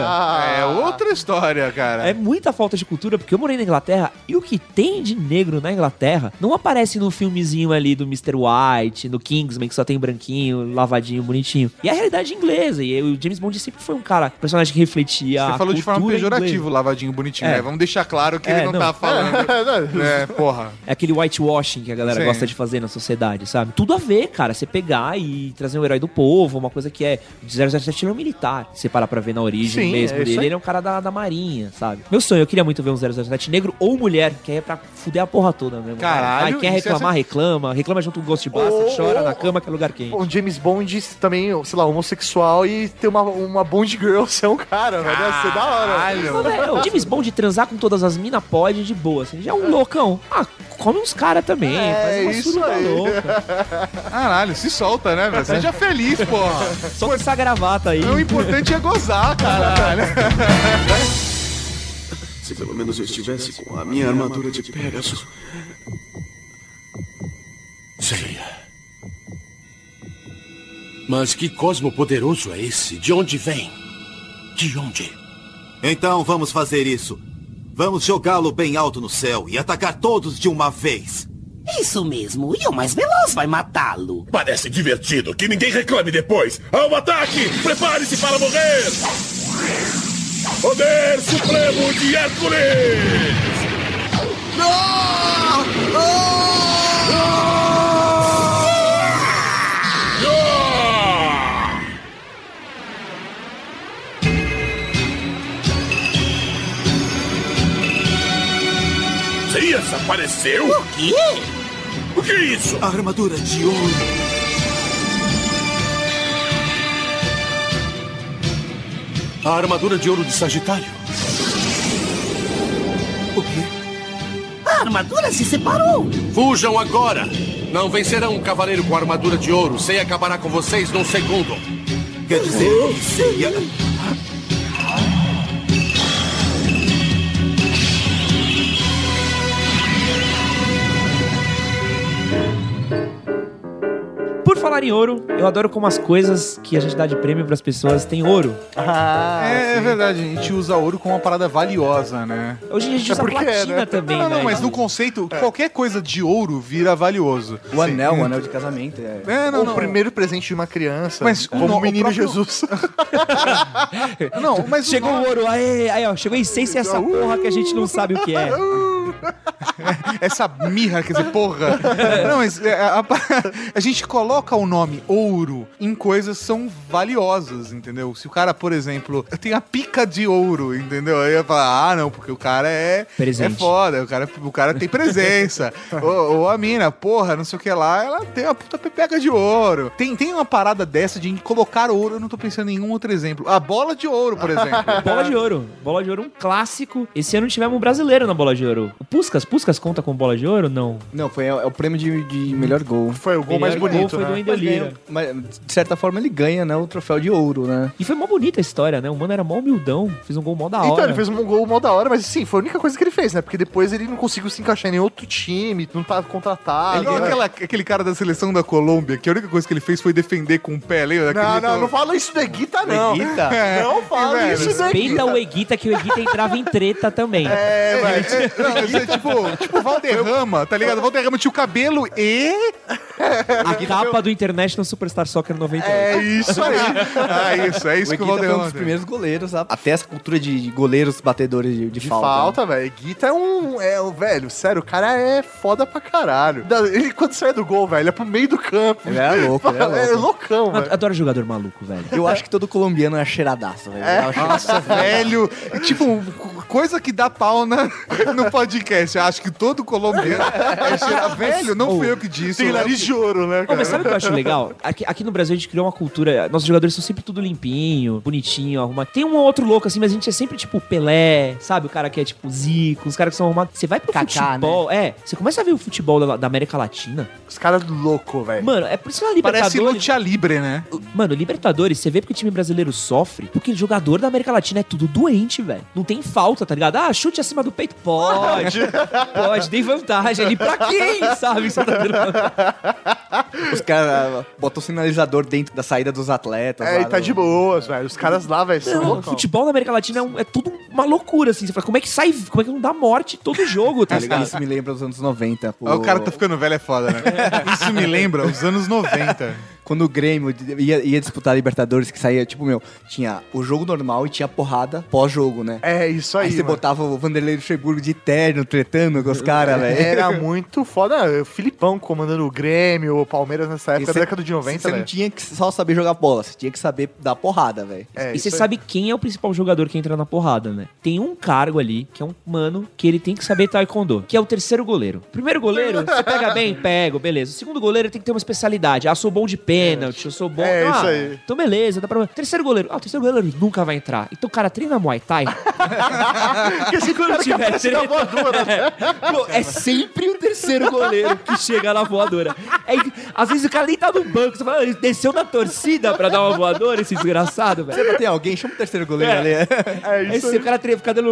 [SPEAKER 1] É outra história, cara.
[SPEAKER 3] É muita falta de cultura, porque eu morei na Inglaterra e o que tem de negro na Inglaterra não aparece no filmezinho ali do Mr. White, no Kingsman, que só tem branquinho, lavadinho, bonitinho. E é a realidade inglesa. E o James Bond sempre foi um cara, personagem que refletia.
[SPEAKER 1] Você
[SPEAKER 3] a
[SPEAKER 1] falou de forma pejorativa,
[SPEAKER 3] inglesa.
[SPEAKER 1] lavadinho bonitinho,
[SPEAKER 3] É.
[SPEAKER 1] né? Vamos deixar claro que
[SPEAKER 3] É,
[SPEAKER 1] ele não,
[SPEAKER 3] não.
[SPEAKER 1] tá falando. é, porra.
[SPEAKER 3] É aquele whitewashing que a galera
[SPEAKER 1] Sim.
[SPEAKER 3] gosta de fazer na sociedade, sabe? Tudo a ver, cara. Você pegar e trazer um herói do povo, uma coisa que é. O 007 ele é um militar. Se parar pra ver na origem
[SPEAKER 2] Sim,
[SPEAKER 3] mesmo
[SPEAKER 2] é
[SPEAKER 3] dele, ele é um cara da, da marinha, sabe? Meu sonho, eu queria muito ver um 007 negro ou mulher, que aí é pra fuder a porra toda mesmo.
[SPEAKER 1] Caralho,
[SPEAKER 3] Ai, quer
[SPEAKER 1] ia
[SPEAKER 3] reclamar, reclama. Reclama junto com o Ghostbusters,
[SPEAKER 2] Ou-
[SPEAKER 3] chora na cama que é lugar quente.
[SPEAKER 2] Um James Bond também, sei lá, homossexual e ter uma, uma Bond Girl ser um cara, velho. Ia ser da hora.
[SPEAKER 3] Mas, velho, o James Bond transar com todas as minas pode de boa, assim, já é um loucão. Ah, come uns caras também,
[SPEAKER 2] É,
[SPEAKER 3] faz uma
[SPEAKER 2] isso aí.
[SPEAKER 3] louca.
[SPEAKER 1] Caralho, se solta, né, velho? Seja feliz, porra.
[SPEAKER 3] Solta essa gravata aí.
[SPEAKER 1] O importante é gozar, caralho.
[SPEAKER 9] Se pelo menos eu estivesse com a minha armadura de Pegasus.
[SPEAKER 10] Sei. Mas que cosmo poderoso é esse? De onde vem? De onde?
[SPEAKER 11] Então vamos fazer isso. Vamos jogá-lo bem alto no céu e atacar todos de uma vez.
[SPEAKER 12] Isso mesmo, e o mais veloz vai matá-lo.
[SPEAKER 10] Parece divertido. Que ninguém reclame depois. Ao ataque! Prepare-se para morrer! Poder Supremo de Hércules! Ah! Cias apareceu?
[SPEAKER 12] O quê?
[SPEAKER 10] O que é isso?
[SPEAKER 11] A armadura de ouro.
[SPEAKER 10] A armadura de ouro de Sagitário.
[SPEAKER 11] O quê?
[SPEAKER 12] A armadura se separou.
[SPEAKER 10] Fujam agora! Não vencerão um cavaleiro com armadura de ouro. Sei acabará com vocês num segundo.
[SPEAKER 11] Quer dizer que
[SPEAKER 3] falar em ouro, eu adoro como as coisas que a gente dá de prêmio pras pessoas têm ouro.
[SPEAKER 2] Ah,
[SPEAKER 1] É, é verdade, a gente usa ouro como uma parada valiosa, né?
[SPEAKER 3] Hoje a gente
[SPEAKER 2] É
[SPEAKER 3] usa
[SPEAKER 2] porque
[SPEAKER 3] platina
[SPEAKER 2] né?
[SPEAKER 3] também,
[SPEAKER 1] Não, não, não,
[SPEAKER 3] velho.
[SPEAKER 1] mas no conceito, qualquer coisa de ouro vira valioso.
[SPEAKER 4] O anel, o anel de casamento. É.
[SPEAKER 1] É, não,
[SPEAKER 2] o
[SPEAKER 1] não.
[SPEAKER 2] primeiro presente de uma criança.
[SPEAKER 1] Mas
[SPEAKER 2] como
[SPEAKER 1] o-
[SPEAKER 2] o menino
[SPEAKER 1] o próprio-
[SPEAKER 2] Jesus.
[SPEAKER 1] Não, mas o
[SPEAKER 3] Chegou
[SPEAKER 1] nome-
[SPEAKER 3] o ouro, aí, aí, ó, chegou a essência essa porra que a gente não sabe o que é.
[SPEAKER 1] essa mirra, quer dizer, porra. Não, mas é, a, a gente coloca o nome ouro em coisas que são valiosas, entendeu? Se o cara, por exemplo, tem a pica de ouro, entendeu? Aí eu falo, ah, não, porque o cara é,
[SPEAKER 3] Presente.
[SPEAKER 1] é foda, o cara, o cara tem presença. ou, ou a mina, porra, não sei o que lá, ela tem uma puta pepeca de ouro. Tem, tem uma parada dessa de colocar ouro, eu não tô pensando em nenhum outro exemplo. A bola de ouro, por exemplo.
[SPEAKER 3] Bola de ouro. Bola de ouro, um clássico. Esse ano tivemos um brasileiro na bola de ouro. O Puscas, Puscas conta com bola de ouro? Não.
[SPEAKER 4] Não, foi é, o prêmio de, de melhor gol.
[SPEAKER 2] Foi o gol mais
[SPEAKER 3] Melhor
[SPEAKER 2] bonito,
[SPEAKER 3] gol foi do
[SPEAKER 2] né?
[SPEAKER 3] Wendel
[SPEAKER 4] Mas, ganha-
[SPEAKER 3] Lira.
[SPEAKER 4] mas, de certa forma ele ganha, né, o troféu de ouro, né?
[SPEAKER 3] E foi mó bonita a história, né? O mano era mó humildão, fez um gol mó da hora.
[SPEAKER 2] Então, ele fez um gol mó da hora, mas sim, foi a única coisa que ele fez, né? Porque depois ele não conseguiu se encaixar em nenhum outro time, não tava contratado.
[SPEAKER 1] Igual
[SPEAKER 2] né?
[SPEAKER 1] aquela- aquele cara da seleção da Colômbia, que a única coisa que ele fez foi defender com o pé, lembra?
[SPEAKER 2] Não, não, não fala isso do Eguita, não.
[SPEAKER 3] Eguita?
[SPEAKER 2] Não fala
[SPEAKER 1] velho,
[SPEAKER 2] isso do
[SPEAKER 3] Respeita
[SPEAKER 2] Eguita.
[SPEAKER 3] o Eguita, que o Eguita entrava em treta também.
[SPEAKER 2] É, mas...
[SPEAKER 1] É, mas é tipo, tipo Valderrama, tá ligado? Valderrama tinha o cabelo e.
[SPEAKER 3] A capa do International Superstar Soccer 98.
[SPEAKER 1] É isso aí. É isso, é isso
[SPEAKER 4] o
[SPEAKER 1] que o
[SPEAKER 4] Guita foi um
[SPEAKER 1] Valderrama
[SPEAKER 4] dos primeiros goleiros, a- até essa cultura de goleiros batedores de, de
[SPEAKER 2] De
[SPEAKER 4] falta.
[SPEAKER 2] falta, velho. Guita é um. É um velho, sério, o cara é foda pra caralho. Ele, quando sai do gol, velho, é pro meio do campo.
[SPEAKER 4] Ele é louco, ele é louco.
[SPEAKER 2] É loucão, velho.
[SPEAKER 3] Adoro jogador maluco, velho.
[SPEAKER 4] Eu acho que todo colombiano é cheiradaço, velho. É.
[SPEAKER 1] Nossa, velho. Tipo, coisa que dá pau na, no podcast. Eu acho que todo colombiano é cheira... Velho, não fui eu que disse.
[SPEAKER 2] Tem nariz de ouro, né, cara?
[SPEAKER 3] mas sabe o que eu acho legal? Aqui, aqui no Brasil a gente criou uma cultura. Nossos jogadores são sempre tudo limpinho, bonitinho, arrumado. Tem um ou outro louco assim, mas a gente é sempre tipo Pelé, sabe? O cara que é tipo Zico, os caras que são arrumados. Você vai pro
[SPEAKER 4] Kaká,
[SPEAKER 3] futebol, é. Você começa a ver o futebol da, da América Latina.
[SPEAKER 2] Os caras loucos, velho.
[SPEAKER 3] Mano, é por isso que
[SPEAKER 1] Parece
[SPEAKER 3] Libertadores.
[SPEAKER 1] Lucha Libre, né?
[SPEAKER 3] Mano, Libertadores, você vê porque o time brasileiro sofre, porque jogador da América Latina é tudo doente, velho. Não tem falta, tá ligado? Ah, chute acima do peito? Pode. Pode, tem vantagem ali pra quem, sabe? Você tá dando-
[SPEAKER 4] Os caras botam sinalizador dentro da saída dos atletas.
[SPEAKER 2] É,
[SPEAKER 4] lá
[SPEAKER 2] e tá
[SPEAKER 4] no-
[SPEAKER 2] de boas, velho. Os caras lá, velho, são
[SPEAKER 3] Não,
[SPEAKER 2] loucos.
[SPEAKER 3] futebol na América Latina é, um- é tudo uma loucura, assim. Você fala, como é que sai, como é que não dá morte todo jogo, tá ligado?
[SPEAKER 4] Isso me lembra dos anos 90. pô.
[SPEAKER 1] O cara tá ficando velho, é foda, né? Isso me lembra os anos 90.
[SPEAKER 4] Quando o Grêmio ia, ia disputar a Libertadores, que saía, tipo, meu, tinha o jogo normal e tinha porrada pós-jogo, né?
[SPEAKER 2] É, isso aí.
[SPEAKER 4] Aí, você
[SPEAKER 2] mano.
[SPEAKER 4] botava o Vanderlei Luxemburgo de terno, tretando com os caras, velho.
[SPEAKER 2] Era muito foda. O Filipão comandando o Grêmio, o Palmeiras nessa época,
[SPEAKER 4] cê-
[SPEAKER 2] da década de 90,
[SPEAKER 4] Você não tinha que só saber jogar bola, você tinha que saber dar porrada, velho.
[SPEAKER 2] É,
[SPEAKER 3] E você sabe quem é o principal jogador que entra na porrada, né? Tem um cargo ali, que é um mano, que ele tem que saber taekwondo, que é o terceiro goleiro. Primeiro goleiro, você pega bem, pego, beleza. O segundo goleiro tem que ter uma especialidade. Ah, sou bom de pênalti, eu sou bom...
[SPEAKER 2] É,
[SPEAKER 3] ah,
[SPEAKER 2] isso aí.
[SPEAKER 3] Então beleza, dá pra... Terceiro goleiro. Ah, o terceiro goleiro nunca vai entrar. Então o cara treina Muay Thai.
[SPEAKER 2] Porque cara que
[SPEAKER 3] tiver treta-
[SPEAKER 2] voadora. né?
[SPEAKER 3] Pô, é sempre o terceiro goleiro que chega na voadora. É, às vezes o cara nem tá no banco. Você fala, "Ah, ele desceu na torcida pra dar uma voadora, esse desgraçado, velho.
[SPEAKER 4] Você bater alguém, chama o terceiro goleiro
[SPEAKER 3] É.
[SPEAKER 4] ali.
[SPEAKER 2] É isso
[SPEAKER 3] Esse
[SPEAKER 2] aí.
[SPEAKER 3] o cara tre- fica dando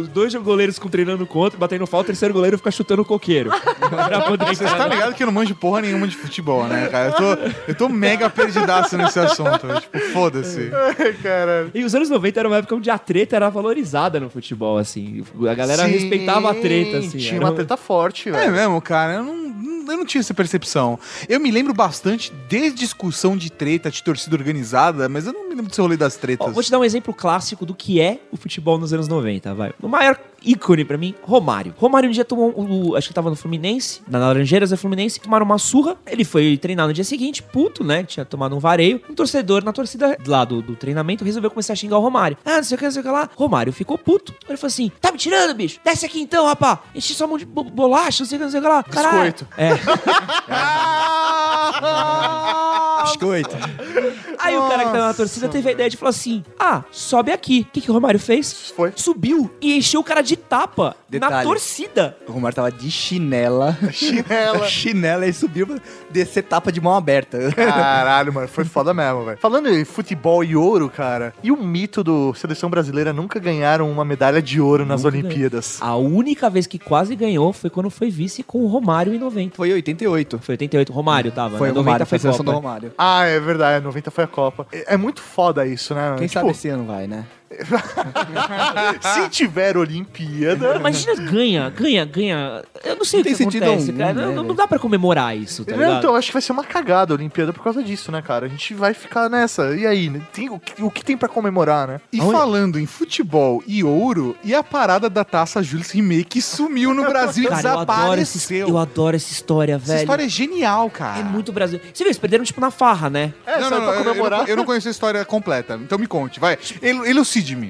[SPEAKER 3] os dois goleiros com treinando contra, batendo falta, o terceiro goleiro fica chutando o coqueiro. pra poder
[SPEAKER 1] Você tá ligado que eu não manjo porra nenhuma de futebol, né, cara? Eu tô, eu tô mega perdidaço nesse assunto. Tipo, foda-se.
[SPEAKER 2] Caralho.
[SPEAKER 3] E os anos 90 era uma época onde a treta era valorizada no futebol, assim. A galera
[SPEAKER 2] Sim,
[SPEAKER 3] respeitava a treta, assim.
[SPEAKER 2] Tinha
[SPEAKER 3] era
[SPEAKER 2] uma
[SPEAKER 3] um-
[SPEAKER 2] treta forte,
[SPEAKER 1] É
[SPEAKER 2] velho.
[SPEAKER 1] mesmo, cara. Eu não, eu não tinha essa percepção. Eu me lembro bastante de discussão de treta, de torcida organizada, mas eu não me lembro desse rolê das
[SPEAKER 3] Ó,
[SPEAKER 1] tretas.
[SPEAKER 3] vou te dar um exemplo clássico do que é o futebol nos anos 90, vai. O maior ícone pra mim, Romário. Romário um dia tomou, um- o, acho que tava no Fluminense, na Laranjeiras da Fluminense, tomaram uma surra. Ele foi treinar no dia seguinte, puto, né? Tinha tomado um vareio. Um torcedor na torcida lá do, do treinamento resolveu começar a xingar o Romário. Ah, não sei o que, não sei o que lá. Romário ficou puto. Ele falou assim: tá me tirando, bicho? Desce aqui então, rapá. Enchi sua mão de bo- bolacha, não sei o que, não sei o que lá. Caralho.
[SPEAKER 2] Biscoito.
[SPEAKER 3] É.
[SPEAKER 4] Biscoito.
[SPEAKER 3] Aí o cara que tava na torcida teve a ideia de falar assim: ah, sobe aqui. O que, que o Romário fez?
[SPEAKER 2] Foi.
[SPEAKER 3] Subiu e encheu o cara de tapa na
[SPEAKER 4] Detalhe.
[SPEAKER 3] torcida.
[SPEAKER 4] O Romário tava de chinela.
[SPEAKER 2] Chinela.
[SPEAKER 4] chinela e subiu pra descer tapa de mão aberta.
[SPEAKER 2] Caralho, mano, foi foda mesmo, velho. Falando em futebol e ouro, cara, e o mito do seleção brasileira nunca ganharam uma medalha de ouro nas
[SPEAKER 3] Nunca
[SPEAKER 2] Olimpíadas?
[SPEAKER 3] A única vez que quase ganhou foi quando foi vice com o Romário em 90.
[SPEAKER 4] Foi 88.
[SPEAKER 3] Foi 88, o Romário tava.
[SPEAKER 4] Foi
[SPEAKER 3] né?
[SPEAKER 4] o Romário,
[SPEAKER 3] 90
[SPEAKER 4] foi a
[SPEAKER 3] foi
[SPEAKER 4] seleção do
[SPEAKER 3] Copa.
[SPEAKER 4] Romário.
[SPEAKER 2] Ah, é verdade, 90 foi a Copa. É, é muito foda isso, né?
[SPEAKER 4] Quem
[SPEAKER 2] Tipo,
[SPEAKER 4] sabe esse ano vai, né?
[SPEAKER 2] se tiver Olimpíada.
[SPEAKER 3] Imagina, ganha, ganha, ganha. Eu não sei
[SPEAKER 4] Não
[SPEAKER 3] o que
[SPEAKER 4] tem sentido
[SPEAKER 3] acontece,
[SPEAKER 4] algum,
[SPEAKER 3] cara.
[SPEAKER 4] né,
[SPEAKER 3] Não, não
[SPEAKER 4] velho?
[SPEAKER 3] dá pra comemorar isso, tá
[SPEAKER 2] Não,
[SPEAKER 3] ligado?
[SPEAKER 2] então, eu acho que vai ser uma cagada a Olimpíada por causa disso, né, cara? A gente vai ficar nessa. E aí, né? tem, o, que, o que tem pra comemorar, né?
[SPEAKER 1] E falando em futebol e ouro, e a parada da taça Jules Rimet que sumiu no Brasil e
[SPEAKER 3] Cara, eu adoro, esse,
[SPEAKER 1] desapareceu.
[SPEAKER 3] eu adoro essa história,
[SPEAKER 1] Essa
[SPEAKER 3] velho.
[SPEAKER 1] história é genial, cara.
[SPEAKER 3] É muito Brasil. Você viu, eles perderam tipo na farra, né?
[SPEAKER 2] É,
[SPEAKER 1] não, não,
[SPEAKER 2] pra
[SPEAKER 1] não, eu-
[SPEAKER 2] comemorar.
[SPEAKER 1] Eu, não- eu não conheço a história completa, então me conte, vai. El-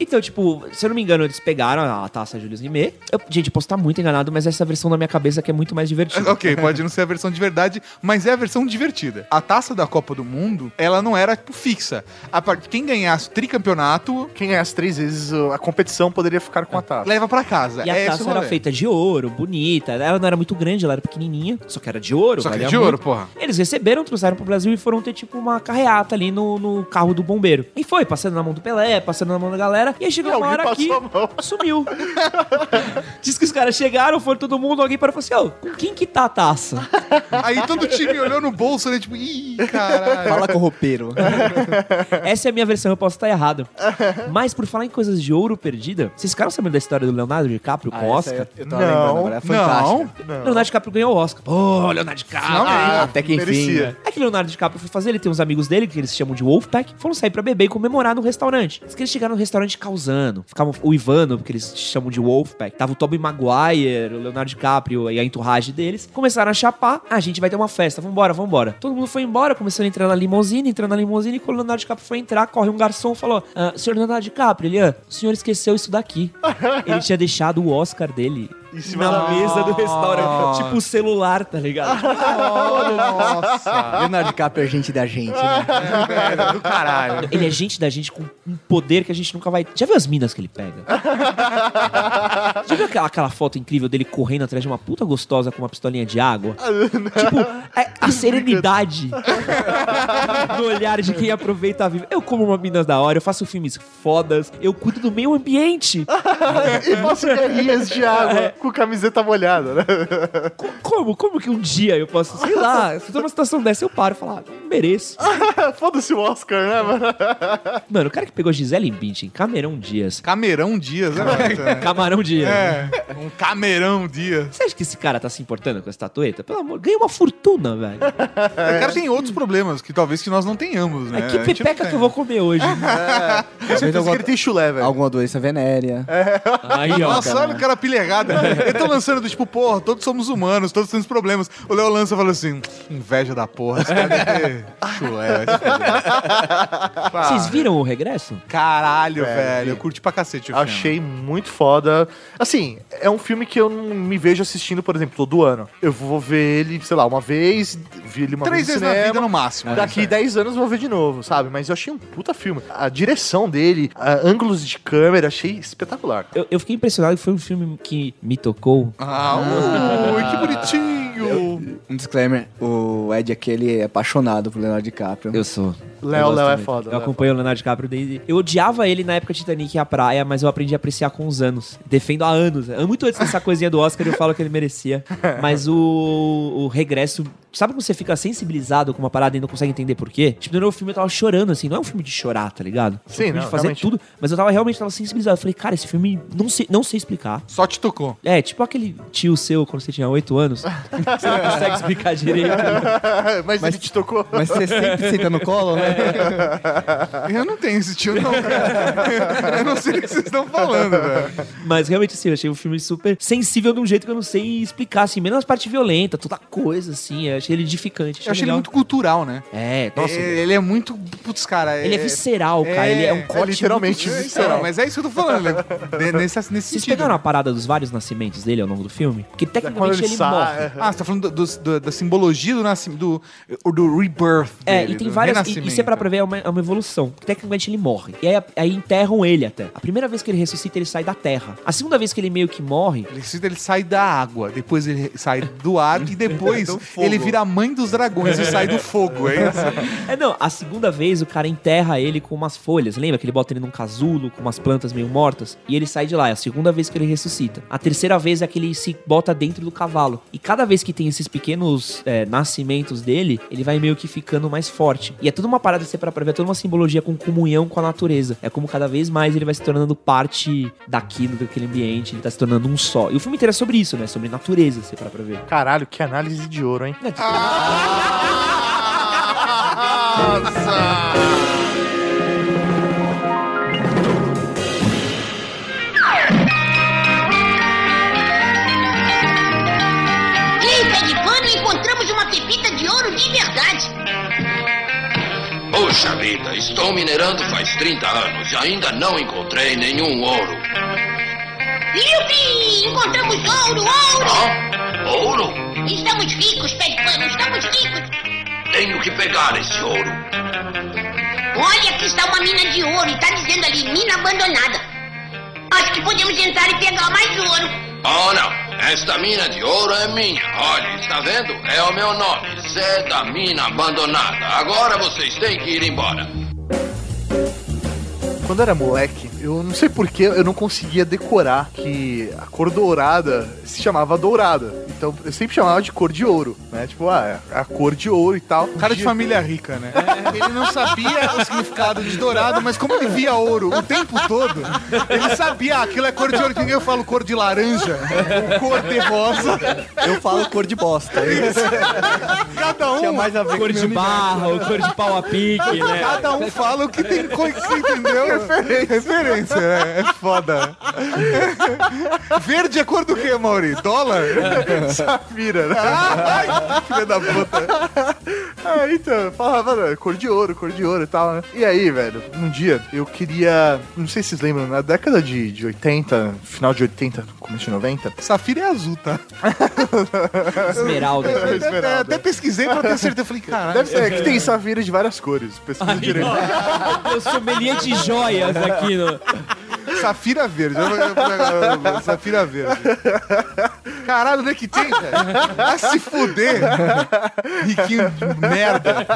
[SPEAKER 3] Então, tipo, se eu não me engano, eles pegaram a taça Julius Rimet. Eu, gente, posso estar muito enganado, mas essa versão da minha cabeça que é muito mais divertida.
[SPEAKER 1] Ok, pode não ser a versão de verdade, mas é a versão divertida. A taça da Copa do Mundo, ela não era tipo, fixa. A part... Quem ganhasse o tricampeonato
[SPEAKER 2] Quem ganhasse três vezes a competição poderia ficar com a taça.
[SPEAKER 1] leva pra casa.
[SPEAKER 3] E a
[SPEAKER 1] é
[SPEAKER 3] taça era
[SPEAKER 1] rolê.
[SPEAKER 3] feita de ouro, bonita. Ela não era muito grande, ela era pequenininha, só que era de ouro.
[SPEAKER 1] Só que de ouro,
[SPEAKER 3] muito.
[SPEAKER 1] porra.
[SPEAKER 3] Eles receberam, trouxeram pro Brasil e foram ter, tipo, uma carreata ali no, no carro do bombeiro. E foi, passando na mão do Pelé, passando na mão da galera. E aí chegou
[SPEAKER 2] E
[SPEAKER 3] uma hora que sumiu. Diz que os caras chegaram, foram todo mundo, alguém parou e falou assim, ô, com quem que tá a taça?
[SPEAKER 1] Aí todo time olhou no bolso, né? Tipo, ih, caralho.
[SPEAKER 4] Fala com o roupeiro.
[SPEAKER 3] Essa é a minha versão, eu posso estar errado. Mas por falar em coisas de ouro perdida, vocês ficaram sabendo da história do Leonardo DiCaprio com o
[SPEAKER 4] Ah,
[SPEAKER 3] Oscar?
[SPEAKER 4] Eu, eu tava lembrando agora, é fantástica.
[SPEAKER 3] Leonardo DiCaprio ganhou o Oscar. Pô, Leonardo DiCaprio.
[SPEAKER 4] Ah, até que enfim.
[SPEAKER 2] merecia.
[SPEAKER 3] É que Leonardo DiCaprio foi fazer, ele tem uns amigos dele, que eles chamam de Wolfpack, foram sair pra beber e comemorar no restaurante. Diz que eles chegaram no restaurante causando, ficavam o Ivano, porque eles chamam de Wolfpack, tava o Tobey Maguire, o Leonardo DiCaprio e a entourage deles, começaram a chapar, ah, a gente vai ter uma festa, vambora, vambora. Todo mundo foi embora, começou a entrar na limusine, entrando na limusine, e quando o Leonardo DiCaprio foi entrar, corre um garçom e falou, ah, senhor Leonardo DiCaprio, ele, ah, o senhor esqueceu isso daqui. ele tinha deixado o Oscar dele
[SPEAKER 2] Em cima
[SPEAKER 3] na
[SPEAKER 2] da-
[SPEAKER 3] mesa do restaurante,
[SPEAKER 1] Nossa.
[SPEAKER 3] tipo o celular, tá ligado?
[SPEAKER 1] Nossa.
[SPEAKER 4] Leonardo DiCaprio é gente da gente, né?
[SPEAKER 1] É, do caralho.
[SPEAKER 3] Ele é gente da gente com um poder que a gente nunca vai. Já viu as minas que ele pega? Já viu aquela, aquela foto incrível dele correndo atrás de uma puta gostosa com uma pistolinha de água? tipo, é a serenidade no olhar de quem aproveita a vida. Eu como uma minas da hora, eu faço filmes fodas, eu cuido do meio ambiente.
[SPEAKER 2] e faço guerrinhas de água com camiseta molhada, né?
[SPEAKER 3] Como? Como que um dia eu posso, sei lá, se eu tô numa situação dessa, eu paro e falo, ah, não mereço.
[SPEAKER 2] Foda-se o Oscar, né, mano?
[SPEAKER 3] Mano, o cara que pegou Gisele Bündchen, Camerão Dias.
[SPEAKER 1] Camerão Dias, né?
[SPEAKER 3] Camarão Dias.
[SPEAKER 1] É, um camerão Dias.
[SPEAKER 3] Você acha que esse cara tá se importando com essa estatueta? Pelo amor, ganha uma fortuna, velho.
[SPEAKER 1] O cara tem outros problemas que talvez que nós não tenhamos, né?
[SPEAKER 3] É que pepeca que eu vou comer hoje.
[SPEAKER 2] Com certeza que ele tem chulé, velho.
[SPEAKER 4] Alguma doença venérea.
[SPEAKER 3] Aí, ó.
[SPEAKER 1] Nossa, olha o cara pilha errada. Ele tá lançando do tipo, porra, todos somos humanos, todos temos problemas. O Léo lança e fala assim: inveja da porra, esse cara deve ter chulé.
[SPEAKER 3] Vocês viram o regresso?
[SPEAKER 1] Caralho,
[SPEAKER 2] Velho.
[SPEAKER 1] Eu curti pra cacete o filme.
[SPEAKER 2] Achei muito foda. Assim, é um filme que eu não me vejo assistindo, por exemplo, todo ano. Eu vou ver ele, sei lá, uma vez, vi ele uma
[SPEAKER 1] Três
[SPEAKER 2] vez
[SPEAKER 1] vezes
[SPEAKER 2] no
[SPEAKER 1] na
[SPEAKER 2] cinema.
[SPEAKER 1] vida no máximo.
[SPEAKER 2] Daqui 10 anos eu vou ver de novo, sabe? Mas eu achei um puta filme. A direção dele, a ângulos de câmera, achei espetacular.
[SPEAKER 3] Eu, eu fiquei impressionado que foi um filme que me tocou.
[SPEAKER 1] Ah, ui, que bonitinho.
[SPEAKER 4] Um disclaimer, o Ed aqui, ele é apaixonado por Leonardo DiCaprio.
[SPEAKER 3] Eu sou.
[SPEAKER 2] Léo, Léo é foda.
[SPEAKER 3] Eu
[SPEAKER 2] é
[SPEAKER 3] acompanho o Leonardo DiCaprio desde. Eu odiava ele na época de Titanic e a praia, mas eu aprendi a apreciar com os anos. Defendo há anos. Muito antes dessa coisinha do Oscar, eu falo que ele merecia. Mas o, o regresso. Sabe quando você fica sensibilizado com uma parada e não consegue entender por quê? Tipo, no meu filme eu tava chorando, assim. Não é um filme de chorar, tá ligado? É um
[SPEAKER 2] Sim,
[SPEAKER 3] filme
[SPEAKER 2] não,
[SPEAKER 3] de fazer
[SPEAKER 2] realmente.
[SPEAKER 3] tudo. Mas eu tava realmente tava sensibilizado. Eu falei, cara, esse filme não sei, não sei explicar.
[SPEAKER 1] Só te tocou.
[SPEAKER 3] É, tipo aquele tio seu quando você tinha 8 anos. você não consegue explicar direito.
[SPEAKER 2] Mas, ele te tocou.
[SPEAKER 4] Mas você sempre senta no colo, né?
[SPEAKER 1] Eu não tenho esse tio, não, cara. Eu não sei o que vocês estão falando, velho.
[SPEAKER 3] Mas realmente, assim, eu achei o filme super sensível de um jeito que eu não sei explicar, assim, menos as partes violentas, toda coisa, assim. Eu achei ele edificante.
[SPEAKER 1] Eu achei ele
[SPEAKER 3] legal.
[SPEAKER 1] muito cultural, né?
[SPEAKER 3] É, nossa.
[SPEAKER 1] É, ele é muito. Putz, cara.
[SPEAKER 3] Ele é visceral, cara. Ele é um corte.
[SPEAKER 2] literalmente
[SPEAKER 3] muito-
[SPEAKER 1] Visceral, mas é isso que eu tô falando. né? De- Nesse, nesse
[SPEAKER 3] Vocês
[SPEAKER 1] sentido.
[SPEAKER 3] pegaram a parada dos vários nascimentos dele ao longo do filme? Porque
[SPEAKER 2] Quando
[SPEAKER 3] tecnicamente
[SPEAKER 2] ele
[SPEAKER 3] ele,
[SPEAKER 2] sai,
[SPEAKER 3] morre.
[SPEAKER 1] Ah, você tá falando do- do- da simbologia do nascimento, do, do rebirth
[SPEAKER 3] É,
[SPEAKER 1] dele,
[SPEAKER 3] e tem várias. E, e se é pra prever, é uma, é uma evolução. Porque tecnicamente ele morre. E aí, aí enterram ele até. A primeira vez que ele ressuscita, ele sai da terra. A segunda vez que ele meio que morre.
[SPEAKER 1] Ele, ele sai da água, depois ele sai do ar e depois ele vira a mãe dos dragões e sai do fogo, é isso?
[SPEAKER 3] É, não, a segunda vez o cara enterra ele com umas folhas. Lembra que ele bota ele num casulo com umas plantas meio mortas? E ele sai de lá. É a segunda vez que ele ressuscita. A terceira vez é que ele se bota dentro do cavalo. E cada vez que tem esses pequenos é, nascimentos dele, ele vai meio que ficando mais forte. E é tudo uma parada, se para pra ver, é toda uma simbologia com comunhão com a natureza. É como cada vez mais ele vai se tornando parte daquilo, daquele ambiente. Ele tá se tornando um só. E o filme inteiro é sobre isso, né? Sobre natureza, se para pra ver.
[SPEAKER 2] Caralho, que análise de ouro, hein?
[SPEAKER 3] É
[SPEAKER 6] Ei, pé de pano, encontramos uma pepita de ouro de verdade.
[SPEAKER 10] Puxa vida, estou minerando faz 30 anos e ainda não encontrei nenhum ouro.
[SPEAKER 6] Yupi! Encontramos ouro, ouro!
[SPEAKER 10] Ouro?
[SPEAKER 6] Estamos ricos, pé de pano, estamos ricos.
[SPEAKER 10] Tenho que pegar esse ouro.
[SPEAKER 6] Olha, aqui está uma mina de ouro e está dizendo ali, mina abandonada. Acho que podemos entrar e pegar mais ouro.
[SPEAKER 10] Oh, não. Esta mina de ouro é minha. Olha, está vendo? É o meu nome. Zé da Mina Abandonada. Agora vocês têm que ir embora.
[SPEAKER 2] Quando eu era moleque, eu não sei porquê, eu não conseguia decorar que a cor dourada se chamava dourada. Então eu sempre chamava de cor de ouro, né? Tipo, ah, é a cor de ouro e tal.
[SPEAKER 1] Cara de família rica, né? Ele não sabia o significado de dourado, mas como ele via ouro o tempo todo, ele sabia, ah, aquilo é cor de ouro. Que eu falo cor de laranja, cor de rosa.
[SPEAKER 4] Eu falo cor de bosta.
[SPEAKER 1] Cada um.
[SPEAKER 4] Tinha mais a ver
[SPEAKER 3] Cor
[SPEAKER 4] com
[SPEAKER 3] de barro, cor de pau a pique, né?
[SPEAKER 1] Cada um fala o que tem coisa, entendeu? Referência. Referência, é, é foda. Verde é cor do quê, Mauri? Dólar?
[SPEAKER 2] Safira, né?
[SPEAKER 1] Ai, filha da puta.
[SPEAKER 2] Ah, então, falava, cor de ouro, cor de ouro e tal, né? E aí, velho, um dia eu queria. Não sei se vocês lembram, na década de, de 80, final de 80, começo de 90.
[SPEAKER 1] Safira é azul, tá?
[SPEAKER 3] Esmeralda.
[SPEAKER 1] É, até, até pesquisei pra ter certeza. Eu falei, caralho.
[SPEAKER 2] Deve ser, é que tem safira de várias cores. Pesquisa direito.
[SPEAKER 3] Eu sou de joias aqui no...
[SPEAKER 1] Safira verde. Eu- eu- eu- Safira verde. Caralho, onde é que tem, velho? Vai se fuder. Riquinho de merda.